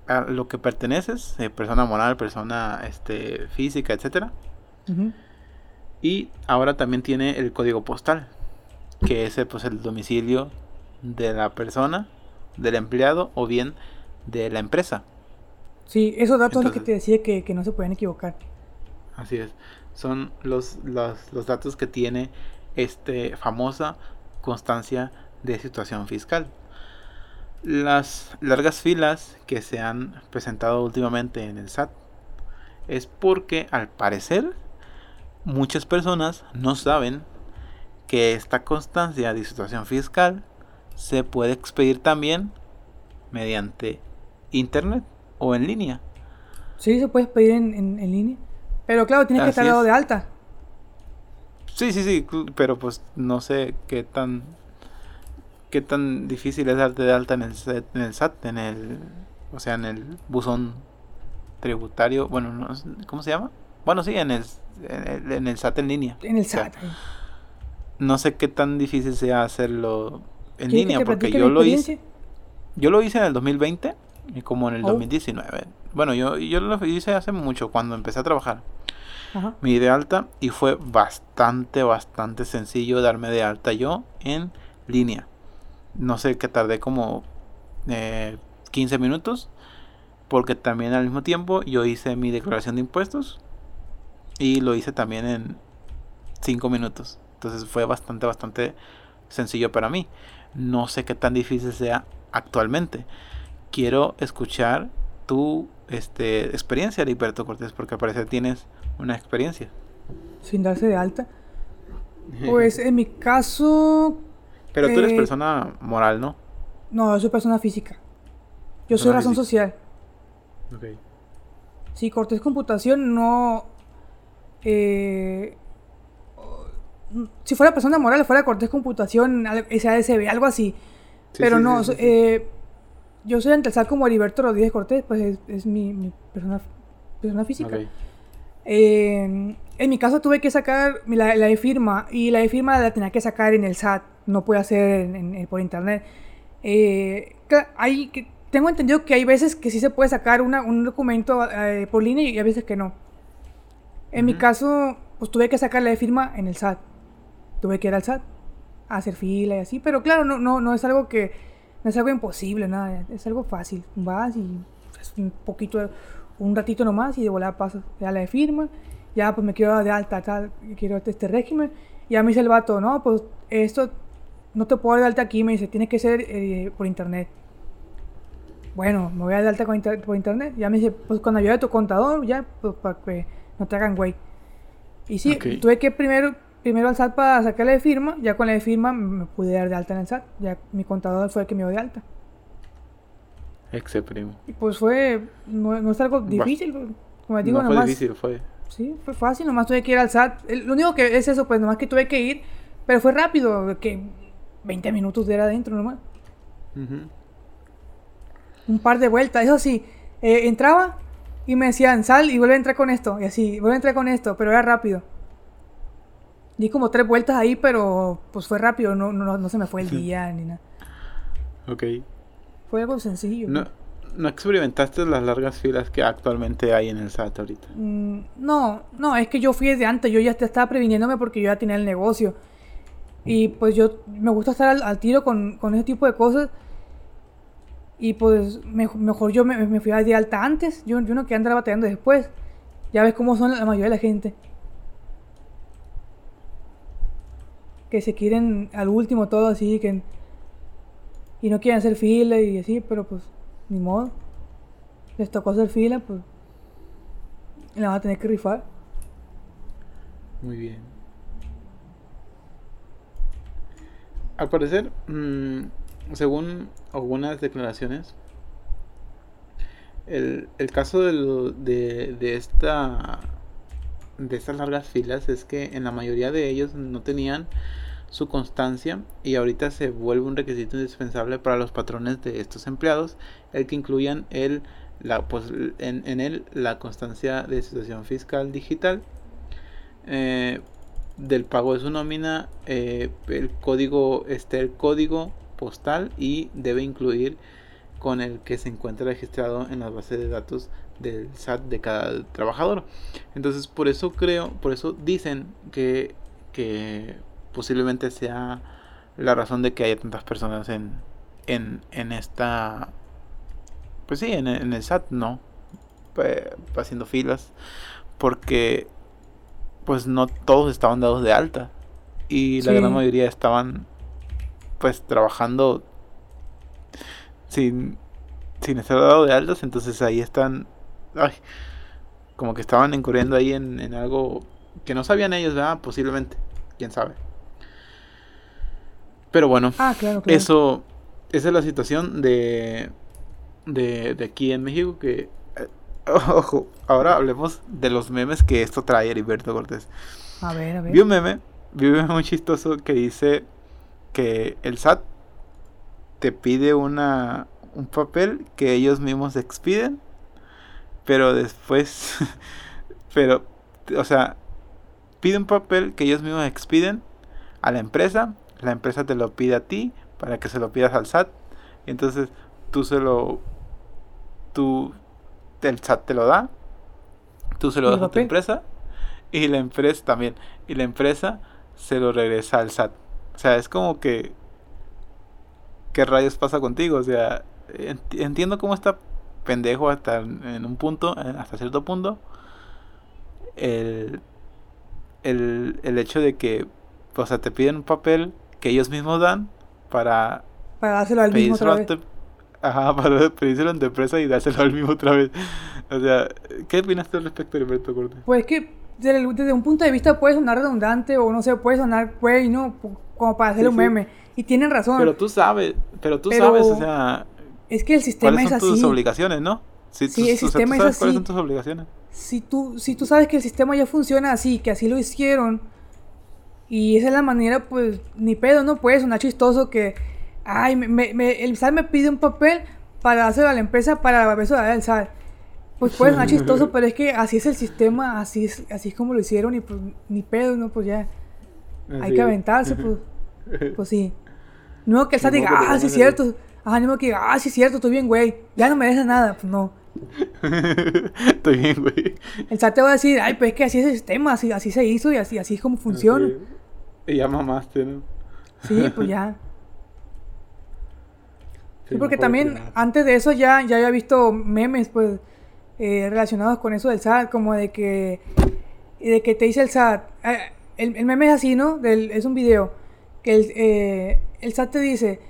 a lo que perteneces, eh, persona moral, persona este, física, etcétera. Y ahora también tiene el código postal, que es pues, el domicilio de la persona, del empleado o bien de la empresa. Sí, esos datos los que te decía que, que, no se pueden equivocar. Así es. Son los, los, los datos que tiene este famosa constancia de situación fiscal. Las largas filas que se han presentado últimamente en el SAT es porque al parecer muchas personas no saben que esta constancia de situación fiscal se puede expedir también mediante internet o en línea. Sí, se puede pedir en, en, en línea. Pero claro, tienes que estar dado de alta. Sí, sí, sí, pero pues no sé qué tan qué tan difícil es darte de alta en el en el SAT, en el o sea, en el buzón tributario, bueno, no, ¿cómo se llama? Bueno, sí, en el en el, en el SAT en línea. En el O sea, SAT. no sé qué tan difícil sea hacerlo en ¿Quieres que línea porque yo lo hice yo lo hice en el 2020 y como en el Oh. 2019. Bueno, yo yo lo hice hace mucho cuando empecé a trabajar. Ajá. me di de alta y fue bastante, bastante sencillo darme de alta yo en línea. No sé que tardé como eh, 15 minutos porque también al mismo tiempo yo hice mi declaración de impuestos y lo hice también en 5 minutos. Entonces fue bastante, bastante sencillo para mí. No sé qué tan difícil sea actualmente. Quiero escuchar tu este, experiencia, Heriberto Cortés, porque al parecer tienes una experiencia. Sin darse de alta. Pues en mi caso. Pero tú eres eh, persona moral, ¿no? No, yo soy persona física. Yo soy razón física. social. Si Cortés Computación no. eh, si fuera persona moral, fuera Cortés Computación, SADCB, algo así. Sí, Pero sí, no, sí, eh, yo soy Antelsal como Heriberto Rodríguez Cortés, pues es, es mi, mi persona, persona física. Ok. Eh, en mi caso tuve que sacar mi- la, la de firma y la de firma la tenía que sacar en el SAT, no puede hacer en- en- en- por internet. Eh, hay, tengo entendido que hay veces que sí se puede sacar una- un documento eh, por línea y hay veces que no. En mi Ujú. caso, pues tuve que sacar la de firma en el SAT. Tuve que ir al SAT a hacer fila y así, pero claro, no, no, no es algo que no es algo imposible, nada, es algo fácil. Vas y es un poquito, un ratito nomás y de volada pasas ya la de firma, ya pues me quiero dar de alta, tal, quiero este régimen. Y ya me dice el vato, no, pues esto no te puedo dar de alta aquí, me dice, tiene que ser eh, por internet. Bueno, me voy a dar de alta con inter- por internet. Ya me dice, pues con ayuda de tu contador, ya, pues para que no te hagan güey. Y sí, tuve que primero, primero al SAT para sacarle de firma, ya con la de firma me pude dar de alta en el SAT. Ya mi contador fue el que me dio de alta. Exe primo. Y pues fue, no, no es algo difícil, como digo, no fue nomás. difícil, fue. Sí, fue fácil, nomás tuve que ir al SAT. El- lo único que es eso, pues nomás que tuve que ir, pero fue rápido, que 20 minutos de era adentro nomás. Ujú. Un par de vueltas, eso sí, eh, entraba y me decían, sal y vuelve a entrar con esto, y así, vuelve a entrar con esto, pero era rápido. Di como tres vueltas ahí, pero pues fue rápido, no, no, no se me fue el día ni nada. Ok. Fue algo sencillo. No, no experimentaste las largas filas que actualmente hay en el SAT ahorita. Mm, No, no, es que yo fui desde antes, yo ya te estaba previniéndome porque yo ya tenía el negocio. Y pues yo me gusta estar al, al tiro con, con ese tipo de cosas. Y pues me- mejor yo me, me fui de alta antes, yo, yo no quería andar batallando después. Ya ves cómo son la mayoría de la gente. Que se quieren al último todo así, que... Y no quieren hacer fila y así, pero pues ni modo. Les tocó hacer fila, pues... La van a tener que rifar. Muy bien. Al parecer, mm, según algunas declaraciones, el, el caso de, lo- de, de esta de estas largas filas es que en la mayoría de ellos no tenían su constancia y ahorita se vuelve un requisito indispensable para los patrones de estos empleados el que incluyan el la pues en, en él la constancia de situación fiscal digital eh, del pago de su nómina eh, el código este el código postal y debe incluir con el que se encuentra registrado en las bases de datos del SAT de cada trabajador. Entonces, por eso creo, por eso dicen que, que posiblemente sea la razón de que haya tantas personas en, en, en esta, pues sí, en, en el SAT, ¿no? Pues, haciendo filas, porque pues no todos estaban dados de alta y la Sí. gran mayoría estaban pues trabajando sin, sin estar dado de altas, entonces ahí están, ay, como que estaban incurriendo ahí en, en algo que no sabían ellos, ¿verdad? Posiblemente, quién sabe. Pero bueno, Ah, claro, claro. eso, esa es la situación de, de, de aquí en México que... eh, Ojo, ahora hablemos de los memes que esto trae Heriberto Cortés. A ver, a ver. Vi un meme, vi un meme muy chistoso que dice que el SAT te pide una un papel que ellos mismos expiden, pero después, pero, o sea, pide un papel que ellos mismos expiden a la empresa, la empresa te lo pide a ti para que se lo pidas al SAT, y entonces tú se lo, tú, el SAT te lo da, tú se lo ¿El das a tu empresa, y la empresa también, y la empresa se lo regresa al SAT. O sea, es como que, ¿qué rayos pasa contigo? O sea, ent- entiendo cómo está pendejo hasta en en un punto, eh, hasta cierto punto, el, el, el hecho de que, o sea, te piden un papel que ellos mismos dan para Para dárselo al mismo otra vez. ajá, para pedírselo a tu empresa y dárselo al mismo otra vez. O sea, ¿qué opinas tú al respecto, Alberto Cortés? Pues que desde, desde un punto de vista puede sonar redundante o no sé, puede sonar, pues, ¿no? Como para hacer Sí, un sí. meme. Y tienen razón. Pero tú sabes, pero tú Pero sabes, o sea, es que el sistema cuáles es son tus así. obligaciones, ¿no? Si Sí, tú, el o sea, tú sistema es sabes cuáles así. son tus obligaciones. Si tú, si tú sabes que el sistema ya funciona así, que así lo hicieron, y esa es la manera, pues, ni pedo, no puede sonar chistoso que, ay, me, me- me- el SAT me pide un papel para dárselo a la empresa para eso dar al SAT. Pues puede sonar chistoso, pero es que así es el sistema, así es, así es como lo hicieron, y pues, ni pedo, ¿no? Pues ya, hay Así que es. aventarse, pues, pues sí. No que el SAT diga, que ah, sí es cierto, ni modo que diga, ah, sí es cierto, estoy bien, güey, ya no mereces nada, pues no. Estoy bien, güey. El SAT te va a decir, ay, pues es que así es el sistema, así, así se hizo y así, así es como funciona. Y ya mamaste, ¿no? Sí, pues ya. Sí, Sí, porque también antes de eso ya, ya había visto memes, pues, eh, relacionados con eso del SAT, como de que, de que te dice el SAT, eh, el, el meme es así, ¿no? Del, es un video, que el, eh, el SAT te dice,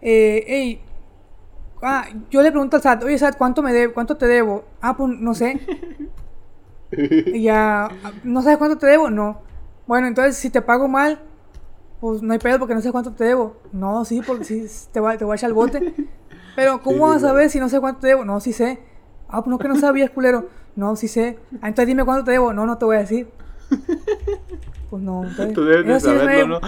hey, ah, yo le pregunto al SAT, oye SAT, ¿cuánto, me de, ¿cuánto te debo? Ah, pues no sé. Y ya, ah, ¿no sabes cuánto te debo? No. Bueno, entonces si te pago mal, pues no hay pedo porque no sé cuánto te debo. No, sí, porque sí, te voy, te voy a echar el bote. Pero, ¿cómo Sí, vas a ver si no sé cuánto te debo? No, sí sé. Ah, pues no que no sabías, culero. No, sí sé. Ah, entonces dime cuánto te debo. No, no te voy a decir. Pues no, entonces. Tú debes de eso sí me- ¿no?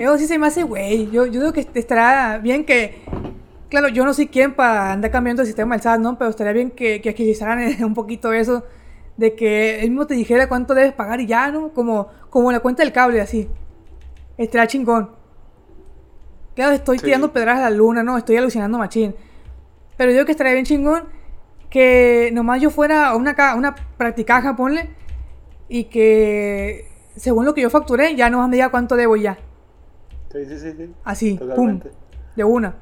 eso sí se me hace, güey. Yo, yo digo que estará bien que. Claro, yo no soy quien para andar cambiando el sistema del SAT, ¿no? Pero estaría bien que, que agilizaran un poquito eso. De que él mismo te dijera cuánto debes pagar y ya, ¿no? Como, como la cuenta del cable, así. Estaría chingón. Claro, estoy Sí. tirando pedras a la luna, ¿no? Estoy alucinando machín. Pero yo que estaría bien chingón que nomás yo fuera a una, una practicaja, ponle, y que según lo que yo facturé, ya nomás me diga cuánto debo y ya. Sí, sí, sí, sí. Así, Totalmente. pum, de una.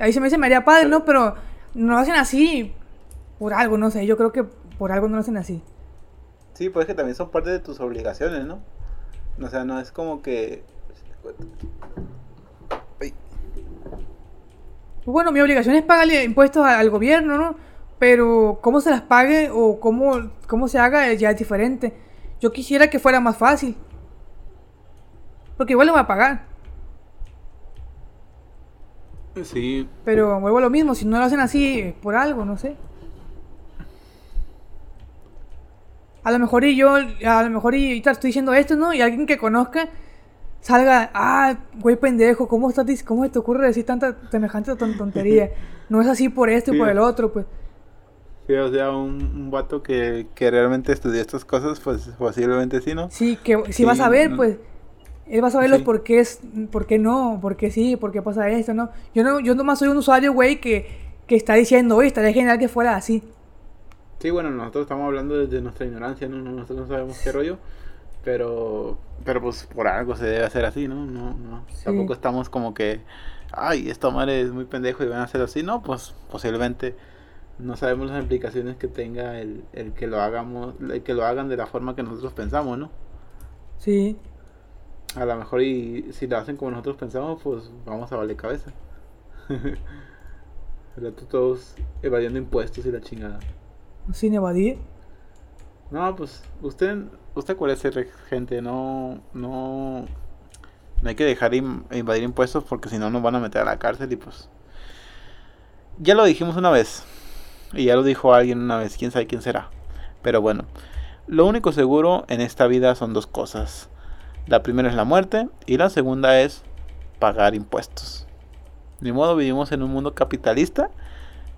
Ahí se me dice me haría padre, ¿no? Pero no lo hacen así por algo, no sé. Yo creo que por algo no lo hacen así. Sí, pues que también son parte de tus obligaciones, ¿no? O sea, no es como que... Ay, bueno, mi obligación es pagarle impuestos al gobierno, ¿no? Pero cómo se las pague o cómo, cómo se haga ya es diferente. Yo quisiera que fuera más fácil. Porque igual le voy a pagar. Sí, Pero vuelvo a lo mismo, si no lo hacen así, es por algo, no sé. A lo mejor y yo, a lo mejor y estoy diciendo esto, ¿no? Y alguien que conozca salga, ah, güey pendejo, ¿cómo, estás, ¿cómo se te ocurre decir tanta semejante ton- tontería? No es así por esto y por el otro, pues. sí, o sea, un, un vato que, que realmente estudió estas cosas, pues posiblemente sí, ¿no? Sí, que si Sí, vas a ver, pues, él va a saber los Sí. por qué es, por qué no, por qué sí, por qué pasa esto, ¿no? Yo no, yo nomás soy un usuario, güey, que, que está diciendo, oye, estaría genial que fuera así. Sí, bueno, nosotros estamos hablando desde nuestra ignorancia, ¿no? No- Nosotros no sabemos qué rollo, pero, pero pues por algo se debe hacer así, ¿no? No, no. Sí. Tampoco estamos como que, ay, esta madre es muy pendejo y van a hacer así, no, pues posiblemente no sabemos las implicaciones que tenga el, el que lo hagamos, el que lo hagan de la forma que nosotros pensamos, ¿no? Sí. A lo mejor y si lo hacen como nosotros pensamos, pues vamos a valer cabeza. Todos evadiendo impuestos y la chingada. Sin evadir. No, pues usted, usted acuérdese, gente, no, no, No hay que dejar invadir impuestos porque si no nos van a meter a la cárcel y pues... Ya lo dijimos una vez. Y ya lo dijo alguien una vez. Quién sabe quién será. Pero bueno. Lo único seguro en esta vida son dos cosas. La primera es la muerte y la segunda es pagar impuestos. Ni modo, vivimos en un mundo capitalista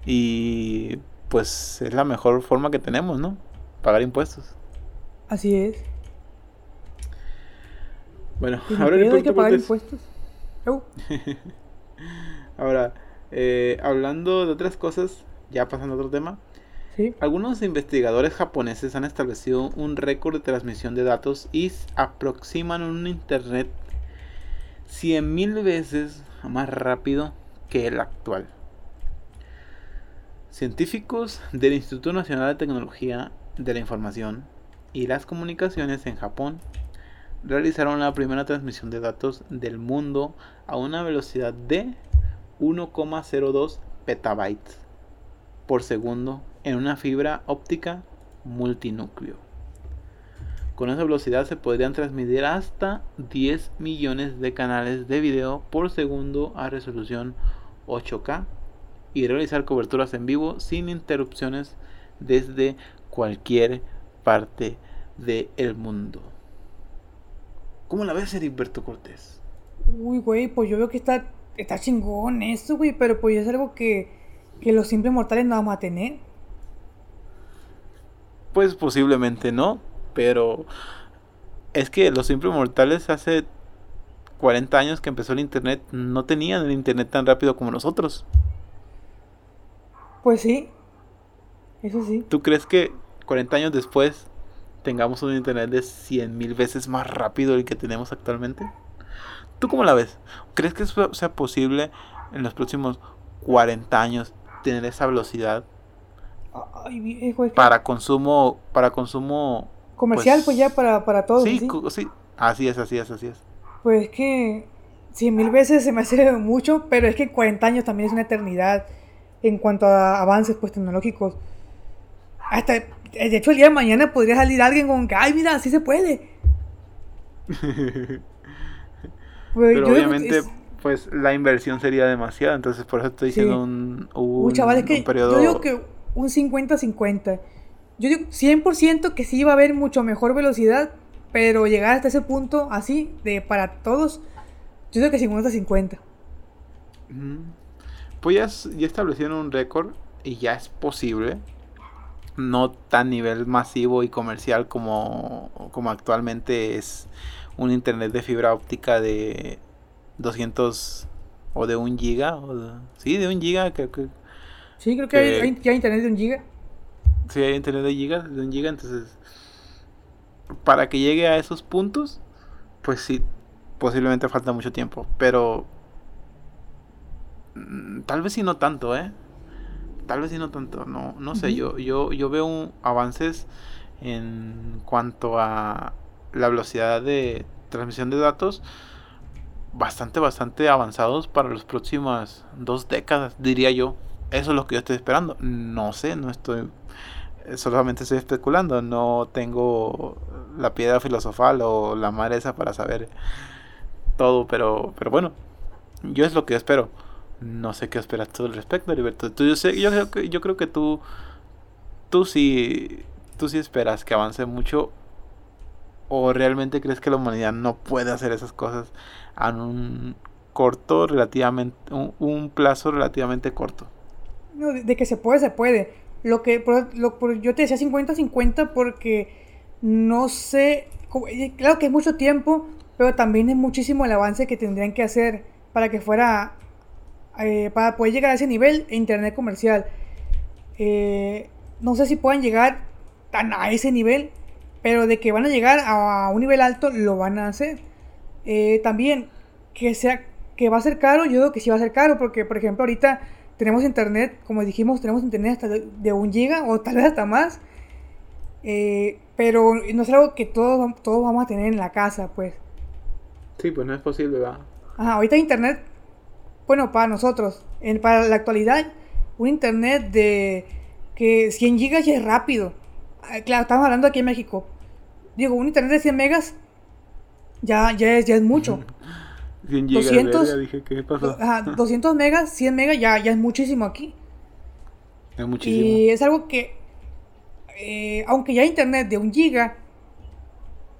y pues es la mejor forma que tenemos, ¿no? Pagar impuestos. Así es. Bueno, ahora hay que pagar impuestos. ahora, eh, hablando de otras cosas, ya pasando a otro tema. Algunos investigadores japoneses han establecido un récord de transmisión de datos y aproximan un internet 100.000 veces más rápido que el actual. Científicos del Instituto Nacional de Tecnología de la Información y las Comunicaciones en Japón realizaron la primera transmisión de datos del mundo a una velocidad de 1,02 petabytes por segundo en una fibra óptica multinúcleo. Con esa velocidad se podrían transmitir hasta 10 millones de canales de video por segundo a resolución 8K y realizar coberturas en vivo sin interrupciones desde cualquier parte del mundo. ¿Cómo la ves, Heriberto Cortés? Uy, güey, pues yo veo que está, está chingón eso, güey, pero pues es algo que, que los simples mortales no vamos a tener. Pues posiblemente no, pero es que los simples mortales hace 40 años que empezó el internet no tenían el internet tan rápido como nosotros. Pues sí. Eso sí. ¿Tú crees que 40 años después tengamos un internet de 100 mil veces más rápido del que tenemos actualmente? ¿Tú cómo la ves? ¿Crees que eso sea posible en los próximos 40 años tener esa velocidad? Para consumo, para consumo comercial, pues, pues ya para, para todos. Sí, sí, así es, así es, así es. Pues es que 100 mil veces se me hace mucho, pero es que 40 años también es una eternidad en cuanto a avances pues tecnológicos. Hasta, de hecho, el día de mañana podría salir alguien con que, ay, mira, así se puede. pues, Pero obviamente, pues la inversión sería demasiada, entonces por eso estoy diciendo un, un, que Yo digo que un 50-50. Yo digo 100% que sí iba a haber mucho mejor velocidad, pero llegar hasta ese punto así, de para todos, yo digo que 50-50 pues ya, establecieron un récord y ya es posible. No tan nivel masivo y comercial como, como actualmente es un internet de fibra óptica de 200 o de 1 giga. O sí, de 1 giga. Que, sí, creo que, hay, hay, internet de 1 giga. Sí, hay internet de, giga, de 1 giga. Entonces, para que llegue a esos puntos, pues sí, posiblemente falta mucho tiempo. Pero Mm, tal vez sí no tanto, ¿eh? Tal vez sí no tanto, no, no sé, yo, yo, yo veo avances en cuanto a la velocidad de transmisión de datos bastante, bastante avanzados para las próximas dos décadas, diría yo. Eso es lo que yo estoy esperando. No sé, no estoy, solamente estoy especulando, no tengo la piedra filosofal o la madre esa para saber todo, pero, pero bueno, yo es lo que espero. No sé qué esperas tú al respecto, Heriberto. Tú, yo, sé, yo, creo que, yo creo que tú, tú sí, tú sí esperas que avance mucho. ¿O realmente crees que la humanidad no puede hacer esas cosas en un corto, relativamente, un, plazo relativamente corto? De, que se puede, se puede. Lo que, lo, yo te decía 50-50 porque no sé, eh, claro que es mucho tiempo, pero también es muchísimo el avance que tendrían que hacer para que fuera eh, para poder llegar a ese nivel internet comercial. Eh, no sé si puedan llegar tan a ese nivel, pero de que van a llegar a un nivel alto, lo van a hacer. Eh, también, que sea que va a ser caro, yo digo que sí va a ser caro, porque por ejemplo ahorita tenemos internet, como dijimos, tenemos internet hasta de un giga o tal vez hasta más. pero no es algo que todos, todos vamos a tener en la casa, pues. Sí, pues no es posible, va. Ajá, ahorita internet bueno, para nosotros, en, para la actualidad, un internet de que 100 gigas ya es rápido. Ah, claro, estamos hablando aquí en México. Digo, un internet de 100 megas ya, ya, es, ya es mucho. 100 gigas, 200, verga, dije, ¿qué pasó? Ajá, 200 megas, 100 megas ya, ya es muchísimo aquí. Es muchísimo. Y es algo que, eh, aunque ya internet de un giga,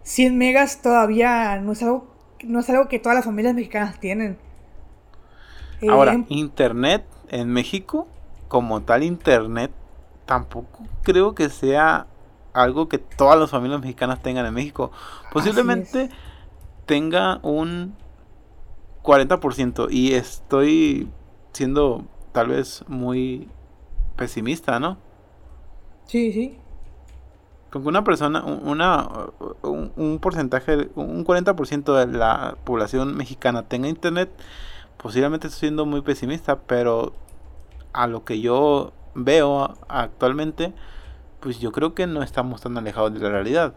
100 megas todavía no es algo, no es algo que todas las familias mexicanas tienen. Ahora, internet en México, como tal internet, tampoco creo que sea algo que todas las familias mexicanas tengan en México. Posiblemente tenga un 40% y estoy siendo tal vez muy pesimista, ¿no? sí, sí. Con que una persona, un- una, un, un porcentaje, un 40% de la población mexicana tenga internet, posiblemente estoy siendo muy pesimista, pero a lo que yo veo actualmente, pues yo creo que no estamos tan alejados de la realidad.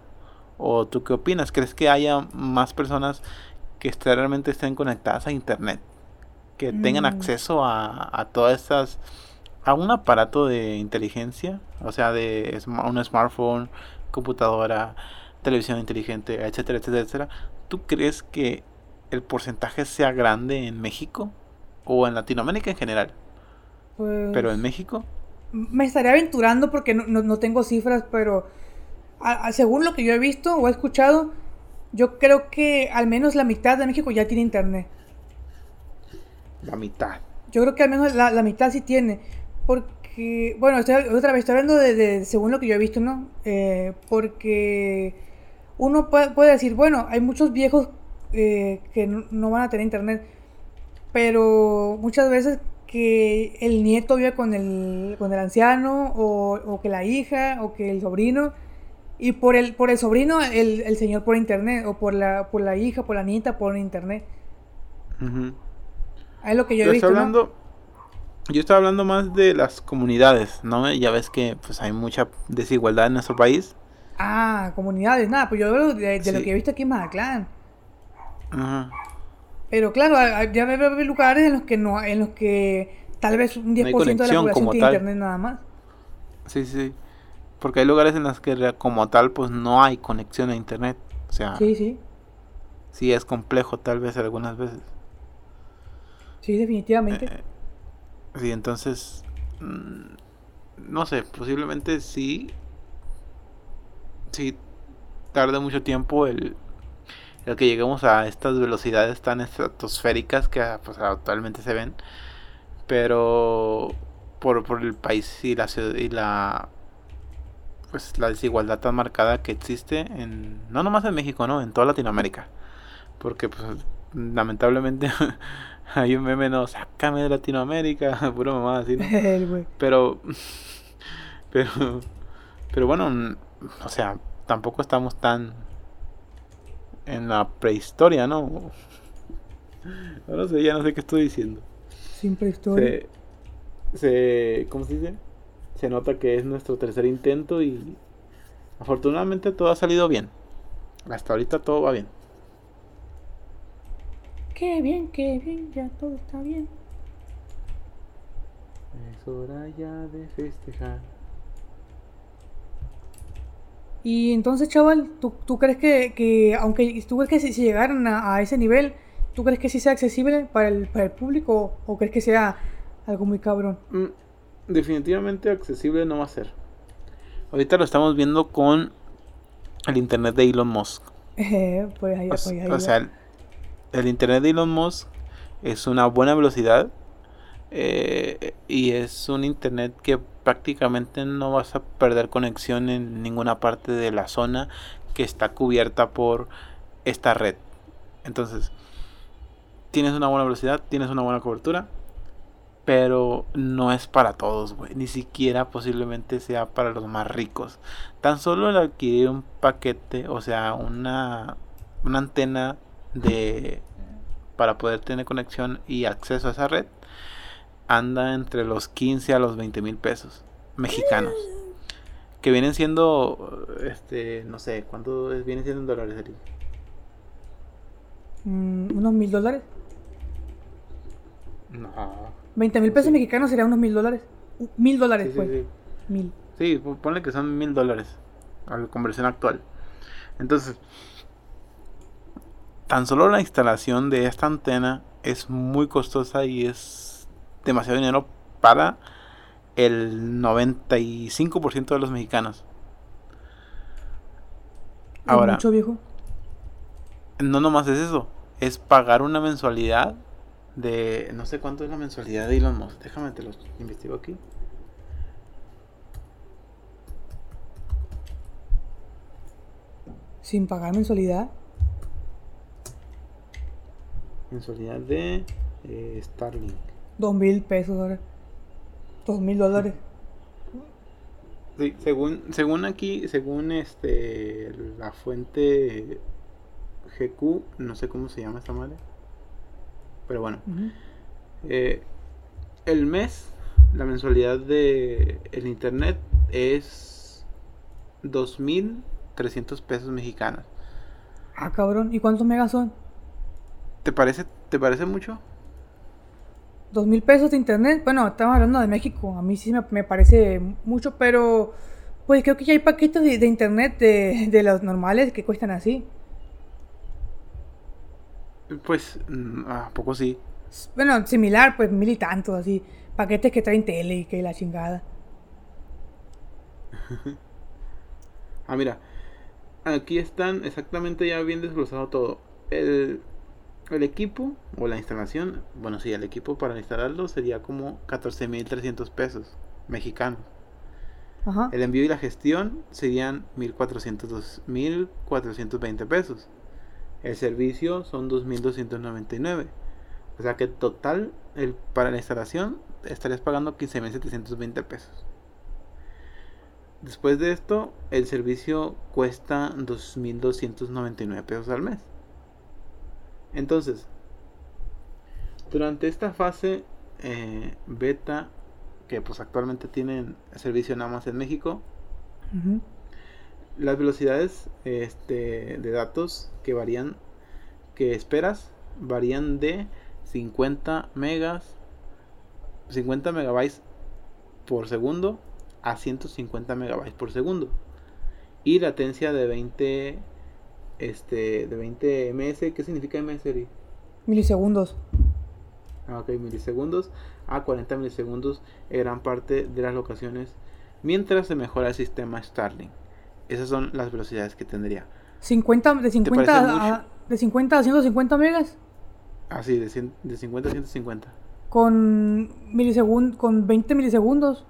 ¿O tú qué opinas? ¿Crees que haya más personas que est- realmente estén conectadas a internet? Que tengan Mm. acceso a, a todas estas a un aparato de inteligencia, o sea, de un smartphone, computadora, televisión inteligente, etcétera, etcétera, etcétera. ¿Tú crees que el porcentaje sea grande en México o en Latinoamérica en general? Pues, Pero en México, Me estaré aventurando porque no, no- no tengo cifras, pero a- a- según lo que yo he visto o he escuchado, yo creo que al menos la mitad de México ya tiene internet. la mitad. Yo creo que al menos la, la mitad sí tiene. Porque, bueno, estoy- otra vez estoy hablando de, de- según lo que yo he visto, ¿no? Eh, porque uno puede, puede decir, bueno, hay muchos viejos eh, que no, no van a tener internet. Pero muchas veces que el nieto vive con el, con el anciano, o, o que la hija, o que el sobrino. Y por el, por el sobrino, el, el señor por internet, o por la, por la hija, por la nieta, por internet. Ujú. Es lo que yo he visto. ¿no? hablando, yo estoy hablando más de las comunidades, ¿no? Ya ves que pues hay mucha desigualdad en nuestro país. Ah, comunidades, nada, pues yo hablo de, de lo que he visto aquí en Mazatlán. Ajá. Pero claro, ya haber lugares en los que no, en los que tal vez un 10% de la población tiene internet nada más. Sí, sí. Porque hay lugares en los que como tal pues no hay conexión a internet. O sea, Sí, sí, sí es complejo tal vez algunas veces. sí, definitivamente. Eh, sí, entonces mm, no sé, posiblemente sí sí tarde mucho tiempo el, el que lleguemos a estas velocidades tan estratosféricas que pues actualmente se ven, pero por, por el país y la ciudad y la pues la desigualdad tan marcada que existe en no nomás en México, no, en toda Latinoamérica. Porque pues lamentablemente hay un meme no, sácame de Latinoamérica, pura mamá así. Pero pero pero bueno, o sea, tampoco estamos tan en la prehistoria, ¿no? No sé, ya no sé qué estoy diciendo. Simple historia. Se, se, ¿cómo se dice? Se nota que es nuestro tercer intento y afortunadamente todo ha salido bien. Hasta ahorita todo va bien. Qué bien, qué bien, ya todo está bien. Es hora ya de festejar. Y entonces, chaval, ¿tú, tú crees que, que aunque tú crees que si, si llegaran a, a ese nivel, ¿tú crees que sí sea accesible para el, para el público o crees que sea algo muy cabrón? Mm, definitivamente accesible no va a ser. Ahorita lo estamos viendo con el internet de Elon Musk. Eh, pues ahí, O, pues ahí o sea, el, el internet de Elon Musk es una buena velocidad eh, y es un internet que prácticamente no vas a perder conexión en ninguna parte de la zona que está cubierta por esta red. Entonces, tienes una buena velocidad, tienes una buena cobertura, pero no es para todos, güey. Ni siquiera posiblemente sea para los más ricos. Tan solo el adquirir un paquete, o sea, una, una antena de para poder tener conexión y acceso a esa red, anda entre los 15 a los 20 mil pesos mexicanos. Que vienen siendo, este, no sé, ¿cuánto es- viene siendo en dólares? Eric? Mm, unos mil dólares. No. 20 mil pesos Sí. mexicanos serían unos mil dólares. Uh, Mil dólares, Sí, sí, pues. sí. Mil. Sí, po- ponle que son mil dólares a la conversión actual. Entonces, tan solo la instalación de esta antena es muy costosa y es demasiado dinero para el 95% de los mexicanos. Ahora, mucho viejo? no nomás es eso, es pagar una mensualidad de no sé cuánto es la mensualidad de Elon Musk. Déjame te lo investigo aquí. Sin pagar mensualidad. Mensualidad de eh, Starlink. Dos mil pesos ahora. Dos mil dólares. Sí, según, según aquí, según este la fuente GQ, no sé cómo se llama esta madre. Pero bueno. Eh, el mes, la mensualidad de el internet es 2.300 pesos mexicanos. Ah, cabrón. ¿Y cuántos megas son? ¿Te parece, ¿Te parece mucho? Dos mil pesos de internet. Bueno, estamos hablando de México. A mí sí me, me parece mucho, pero pues creo que ya hay paquetes de, de internet de, de los normales que cuestan así. Pues, mm, a poco sí. Bueno, similar, pues mil y tantos así. Paquetes que traen tele y que la chingada. Ah, mira. Aquí están exactamente ya bien desglosado todo. El, el equipo o la instalación, bueno, sí, el equipo para instalarlo sería como 14.300 pesos mexicanos. Ajá. El envío y la gestión serían 1402 1.420 pesos. El servicio son 2.299. O sea que total, el, para la instalación, estarías pagando 15.720 pesos. Después de esto, el servicio cuesta 2.299 pesos al mes. Entonces, durante esta fase eh, beta, que pues actualmente tienen servicio nada más en México. Las velocidades este, de datos que varían, que esperas, varían de 50 megas, 50 megabytes por segundo a 150 megabytes por segundo. Y latencia de 20, este, de 20 ms. ¿Qué significa ms? Milisegundos. Ah, ok, milisegundos a 40 milisegundos en gran parte de las locaciones mientras se mejora el sistema Starlink. Esas son las velocidades que tendría. 50, de 50 parece a, de 50 a 150 megas Así, de, 100 de 50 a 150. con milisegun- con 20 milisegundos.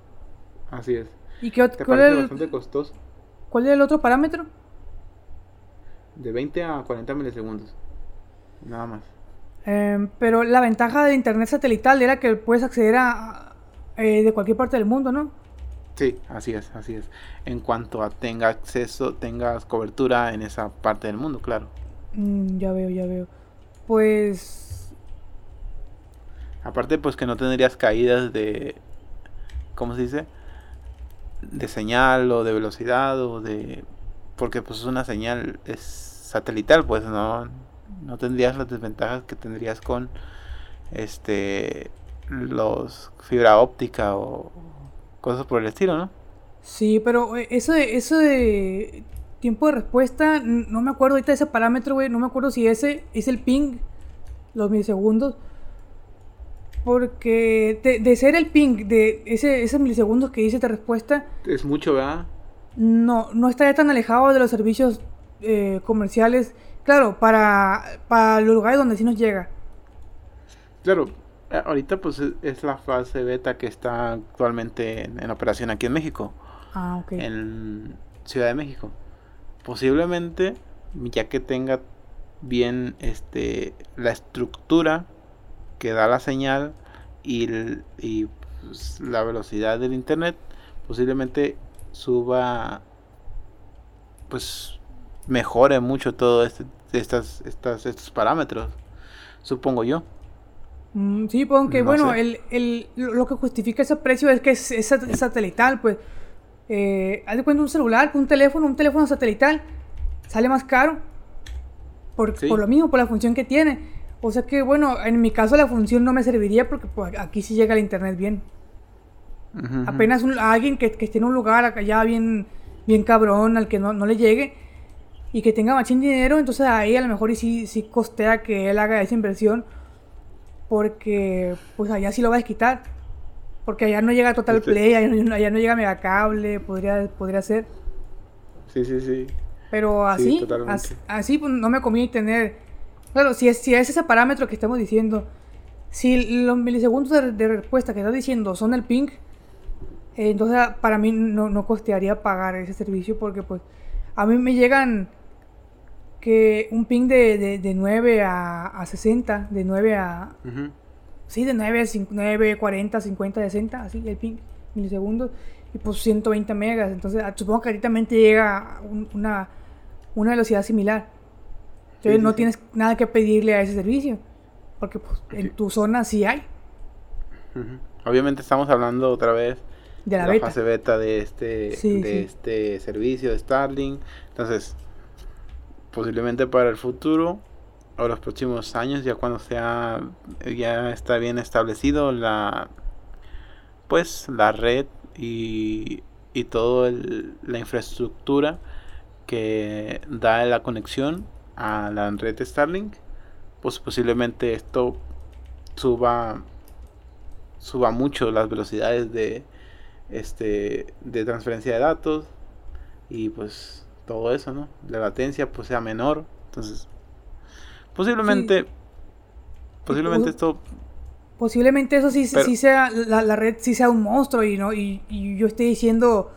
Así es. ¿Y qué, ot- ¿Te cuál, es el, bastante costoso? cuál es el otro parámetro? De 20 a 40 milisegundos. Nada más. Em, pero la ventaja de internet satelital era que puedes acceder a eh, de cualquier parte del mundo, ¿no? Sí, así es, así es. En cuanto a tenga acceso, tengas cobertura en esa parte del mundo, claro. Mm, ya veo, ya veo. Pues Aparte, pues que no tendrías caídas de. ¿Cómo se dice? De señal o de velocidad o de. Porque pues es una señal es satelital, pues no. No tendrías las desventajas que tendrías con. Este. Los fibra óptica o cosas por el estilo, ¿no? sí, pero eh, eso de, eso de tiempo de respuesta, no me acuerdo ahorita de ese parámetro, güey. No me acuerdo si ese es el ping, los milisegundos. Porque de, de ser el ping de ese, esos milisegundos que dice de respuesta, Es mucho, ¿verdad? no, no estaría tan alejado de los servicios eh, comerciales. Claro, para, para los lugares donde sí nos llega. Claro, ahorita pues es- la fase beta que está actualmente en, en operación aquí en México, Ah, ok. en Ciudad de México. Posiblemente, ya que tenga bien este la estructura que da la señal y, y, pues, la velocidad del internet, posiblemente suba pues mejore mucho todo este estas estas estos parámetros, supongo yo. Mm, sí, aunque No bueno, el, el- lo que justifica ese precio es que es, es sat- es satelital, pues. Eh, haz de cuenta un celular, un teléfono, un teléfono satelital sale más caro por, Sí. por lo mismo, por la función que tiene. O sea que bueno, en mi caso la función no me serviría porque pues, aquí sí llega el internet bien. Ujú, ujú. Apenas un- alguien que, que esté en un lugar ya bien, bien cabrón al que no, no le llegue, y que tenga machín dinero, entonces ahí a lo mejor y sí, sí costea que él haga esa inversión porque pues allá sí lo va a quitar. Porque allá no llega Total Play, allá no, allá no llega Megacable, podría, podría ser. Sí, sí, sí. Pero así, as- así pues, no me conviene tener. Claro, si es, si es ese parámetro que estamos diciendo, si los milisegundos de, de respuesta que estás diciendo son el ping, eh, entonces para mí no, no costearía pagar ese servicio porque pues a mí me llegan que un ping de, de, de 9 a, a 60, de 9 a... Ujú. Sí, de 9 a 5, 9, 40, 50, 60, así el ping, milisegundos, y pues 120 megas. Entonces, ah, supongo que ahorita llega un- una, una velocidad similar. Entonces, Sí, no sí, tienes nada que pedirle a ese servicio, porque pues, en Sí. tu zona sí hay, Ujú. Obviamente estamos hablando otra vez de la la beta. fase beta de este de este servicio de Starlink. Entonces, posiblemente para el futuro o los próximos años, ya cuando sea ya está bien establecido la pues la red y y toda la infraestructura que da la conexión a la red Starlink, pues posiblemente esto suba suba mucho las velocidades de este de transferencia de datos y pues todo eso, ¿no? La latencia pues sea menor, entonces posiblemente posiblemente esto Posiblemente eso sí, Pero- sí sea, la, la red sí sea un monstruo y no y, y yo esté diciendo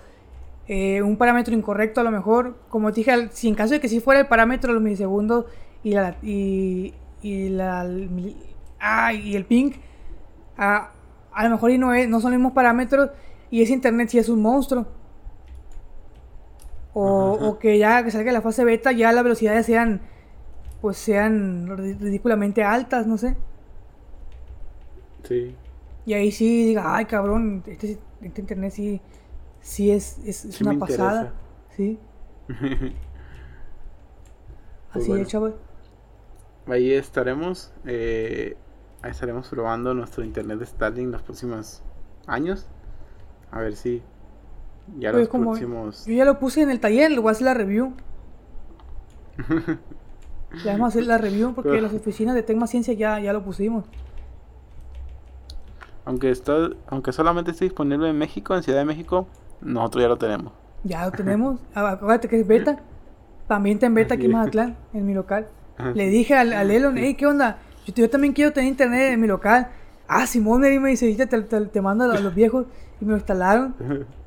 eh, un parámetro incorrecto a lo mejor. Como te dije, si en caso de que sí fuera el parámetro de los milisegundos y la y, y la el ah, y el ping, ah, a lo mejor y no, es, no son los mismos parámetros y ese internet sí es un monstruo. O, que ya que salga la fase beta ya las velocidades sean pues sean ri- ridículamente altas, no sé. sí, Y ahí sí diga, ay cabrón, este, este internet sí, sí es, es, es Sí una pasada. Sí, Pues así bueno. es, chaval. ahí estaremos eh, ahí estaremos probando nuestro internet de Starlink los próximos años. A ver si ya Pues los como- próximos Yo ya lo puse en el taller, le voy a hacer la review. Le vamos a hacer la review porque Pero- las oficinas de Tecma Ciencia ya, ya lo pusimos. aunque está aunque solamente esté disponible en México, en Ciudad de México, nosotros ya lo tenemos. Ya lo tenemos. Ah, Acuérdate que es beta. También está en beta aquí en. Mazatlán, en mi local. Le dije al, al Elon, hey, ¿qué onda? Yo, yo también quiero tener internet en mi local. Ah, Simón, y me dice, "Viste, te, te, te mando a los viejos y me lo instalaron.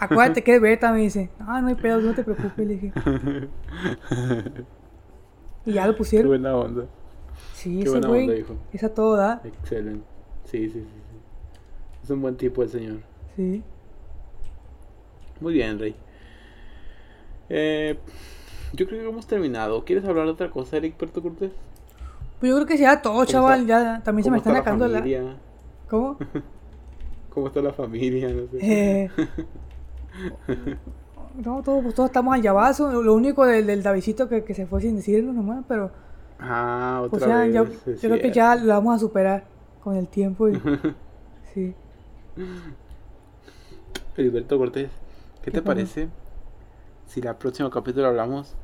Acuérdate que es beta, me dice. Ah, no hay pedo, no te preocupes, le dije. Y ya lo Qué pusieron. buena onda. Sí, qué ese buena güey. onda, hijo. Es a todo da. Excelente. Sí, sí, sí, sí. Es un buen tipo el señor. Sí. Muy bien, Rey. Eh, yo creo que hemos terminado. ¿Quieres hablar de otra cosa, Eric Puerto Cortés? Pues yo creo que sea todo, chaval. Ya también se me ¿Cómo están está acabando la. familia? ¿Cómo? ¿Cómo está la familia? No sé. Eh, no, todos, pues, todos estamos al llavazo. Lo- único del, del Davidcito que, que se fue sin decirnos nomás, pero. Ah, O otra sea, vez. ya- yo creo que ya lo vamos a superar con el tiempo. Y, sí. Heriberto Cortés, ¿qué, ¿Qué te parece si la próximo capítulo hablamos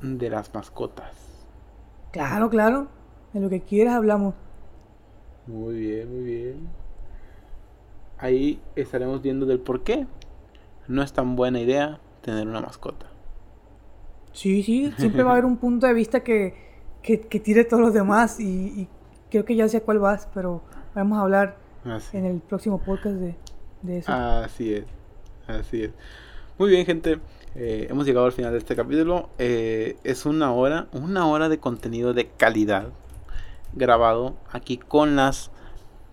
de las mascotas? Claro, claro. De lo que quieras hablamos. Muy bien, muy bien. Ahí estaremos viendo del por qué no es tan buena idea tener una mascota. Sí, sí. Siempre va a haber un punto de vista que, que, que tire todos los demás. Y, y creo que ya sé a cuál vas, pero vamos a hablar Así, en el próximo podcast de, de eso. así es, así es. Muy bien, gente. eh, hemos llegado al final de este capítulo. Eh, es una hora, una hora de contenido de calidad grabado aquí con las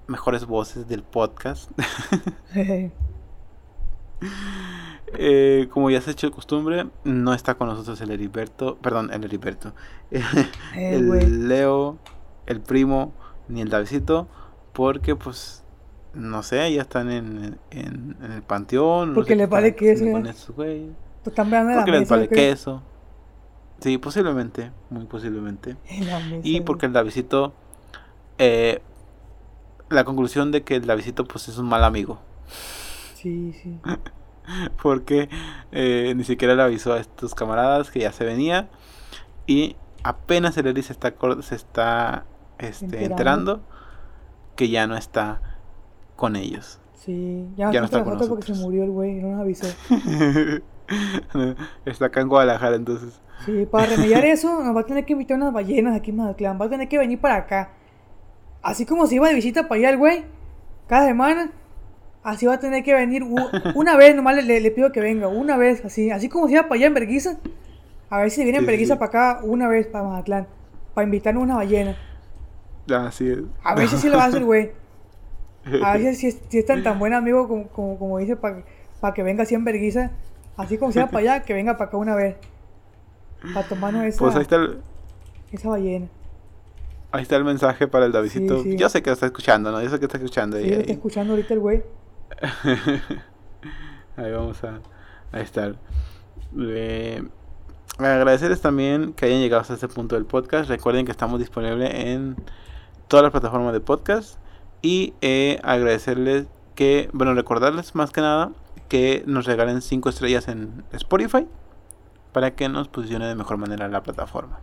mejores voces del podcast. Eh, como ya se ha hecho de costumbre, no está con nosotros el Heriberto, perdón, el Heriberto, Eh, el güey. Leo, el primo, ni el Davidcito, porque pues, no sé, ya están en, en, en el panteón. no Porque les vale queso, con ¿eh? están Porque les vale queso. Sí, posiblemente, muy posiblemente. Y porque el Davidito, eh, la conclusión de que el Davidito pues es un mal amigo. Sí, sí. porque eh, ni siquiera le avisó a estos camaradas que ya se venía y apenas el Eli se está se está este, enterando. Enterando. que ya no está con ellos. Sí, ya, Ya no está con foto porque se nosotros. murió el güey, no nos avisó. está acá en Guadalajara entonces. Sí, para remediar eso, nos va a tener que invitar unas ballenas aquí en Mazatlán. Va a tener que venir para acá. Así como se iba de visita para allá el güey, cada semana, así va a tener que venir una vez, nomás le, pido que venga, una vez, así. Así como se iba para allá en Berguisa, a ver si viene en Sí, Berguisa sí. para acá una vez para Mazatlán, para invitarnos una ballena. Así es. A ver si sí lo va a hacer, güey. A ver si, es- tan, tan buen amigo como, como, como dice, para que venga así en Berguisa. Así como se iba para allá, que venga para acá una vez. Para tomarnos esa, Pues ahí está el, esa ballena. Ahí está el mensaje para el Davidito. Sí, sí. Yo sé que está escuchando, ¿no? Yo sé que está escuchando. Sí, lo está ahí, escuchando ahorita el güey. ahí vamos a, a estar. Eh, agradecerles también que hayan llegado hasta este punto del podcast. Recuerden que estamos disponibles en todas las plataformas de podcast. Y eh, agradecerles que, bueno, recordarles más que nada que nos regalen 5 estrellas en Spotify para que nos posicione de mejor manera la plataforma.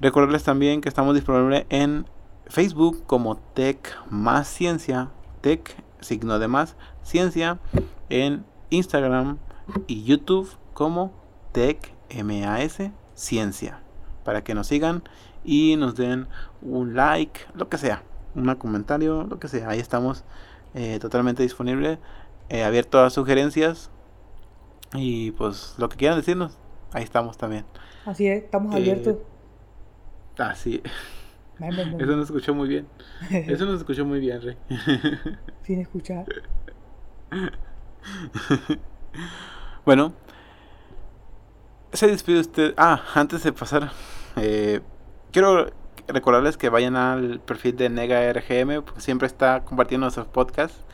Recordarles también que estamos disponibles en Facebook como Tech Más Ciencia, Tech signo de más Ciencia, en Instagram y YouTube como Tech MAS Ciencia, para que nos sigan y nos den un like, lo que sea, un comentario, lo que sea. Ahí estamos eh, totalmente disponibles, eh, abierto a sugerencias y pues lo que quieran decirnos, ahí estamos también. Así es, estamos Eh, abiertos. Ah, sí, eso nos escuchó muy bien. Eso nos escuchó muy bien, Rey. Sin escuchar. Bueno, se despide usted. Ah, antes de pasar, eh, quiero recordarles que vayan al perfil de Nega RGM, porque siempre está compartiendo nuestros podcasts.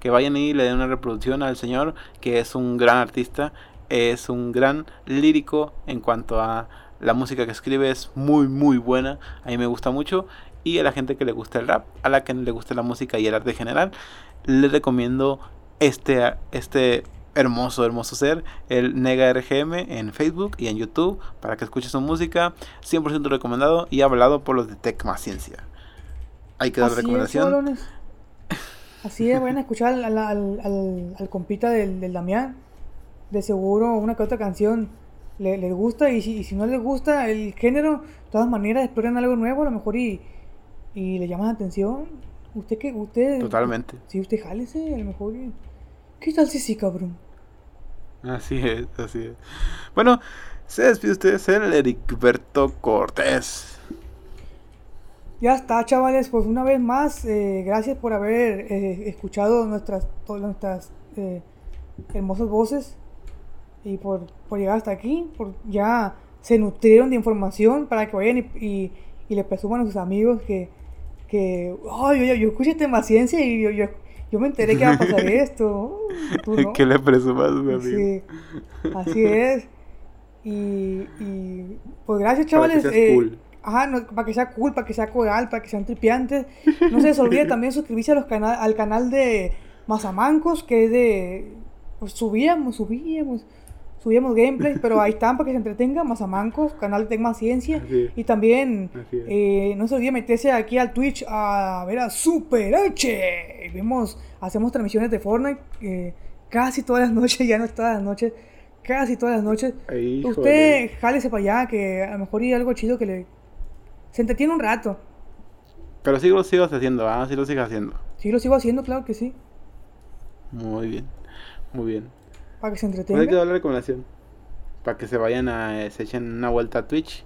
Que vayan y le den una reproducción al señor, que es un gran artista, es un gran lírico en cuanto a la música que escribe, es muy, muy buena. A mí me gusta mucho. Y a la gente que le gusta el rap, a la que le gusta la música y el arte en general, les recomiendo este, este hermoso, hermoso ser, el Nega RGM en Facebook y en YouTube para que escuche su música, 100% recomendado y hablado por los de Tech Más Ciencia. Hay que dar Así recomendación. Así vayan a escuchar al, al, al, al- al compita del, del Damián. De seguro una que otra canción le- les gusta y si, y si no les gusta el género, de todas maneras exploran algo nuevo a lo mejor y, y le llaman la atención. Usted que, usted... Totalmente. Sí, usted jálese, a lo mejor... y- ¿Qué tal si sí, cabrón? Así es, así es. Bueno, se despide usted, el Ericberto Cortés. Ya está, chavales, pues una vez más, eh, gracias por haber eh, escuchado nuestras, todas nuestras eh, hermosas voces y por, por llegar hasta aquí, por ya se nutrieron de información para que vayan y, y, y le presuman a sus amigos que, que "Ay, yo, yo, yo escuché tema ciencia y yo, yo, yo me enteré que iba a pasar esto. Tú no. que le presumas, mi amigo. Sí, así es. Y, y pues gracias, Para que chavales. seas eh, cool. Ajá, no, para que sea cool, para que sea coral, para que sean tripiantes. No se les olvide también suscribirse a los cana- al canal de Mazamancos, que es de. Pues subíamos, subíamos, subíamos gameplays, pero ahí están para que se entretengan. Mazamancos, canal de Tecma Ciencia. Y también eh, no se olvide meterse aquí al Twitch a ver a Super H. Vemos, hacemos transmisiones de Fortnite eh, casi todas las noches, ya no es todas las noches, casi todas las noches. Ay. Usted jálese para allá, que a lo mejor hay algo chido que le. Se entretiene un rato. Pero sí lo sigas haciendo, ah, sí lo sigas haciendo. Sí, lo sigo haciendo, claro que sí. Muy bien, muy bien. Para que se Pues hay que entretenga. dar la recomendación. Para que se vayan a. eh, se echen una vuelta a Twitch.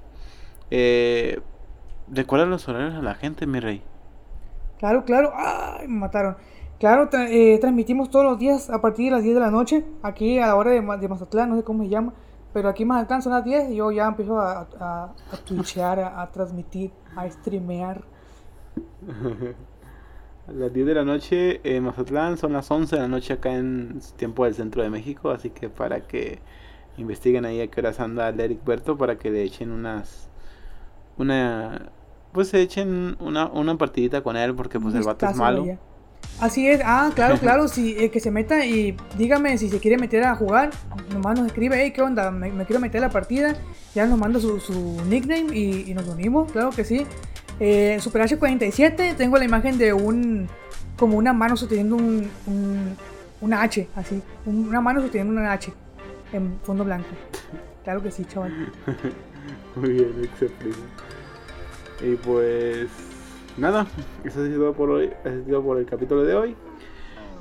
Eh, recuerda los horarios a la gente, mi rey. Claro, claro. ¡Ay! Me mataron. Claro, tra- eh, transmitimos todos los días a partir de las 10 de la noche. Aquí a la hora de, de Mazatlán, no sé cómo se llama. Pero aquí Mazatlán son las 10 y yo ya empiezo a, a, a twitchear, a, a transmitir, a streamear. A las 10 de la noche en Mazatlán, son las 11 de la noche acá en tiempo del centro de México. Así que para que investiguen ahí a qué horas anda el Eric Berto, para que le echen unas. Una. Pues se echen una, una partidita con él, porque pues el vato es malo. Así es, ah, claro, claro, si eh, que se meta y dígame si se quiere meter a jugar, nomás nos escribe, hey, ¿qué onda? Me, me quiero meter a la partida, ya nos manda su, su nickname y, y nos unimos, claro que sí. Eh, Super H47, tengo la imagen de un, como una mano sosteniendo un, un, una H, así, un- una mano sosteniendo una H en fondo blanco. Claro que sí, chaval. Muy bien, excelente. Y pues nada, eso ha sido por hoy, ha sido por el capítulo de hoy.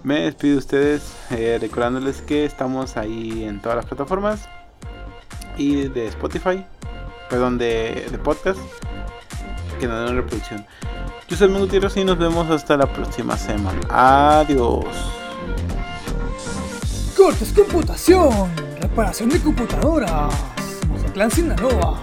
Me despido de ustedes eh, recordándoles que estamos ahí en todas las plataformas y de Spotify, perdón, de, de podcast que no den reproducción. Yo soy Mango Gutiérrez y nos vemos hasta la próxima semana. Adiós. Cortes Computación, reparación de computadoras, Mazatlán Sinaloa.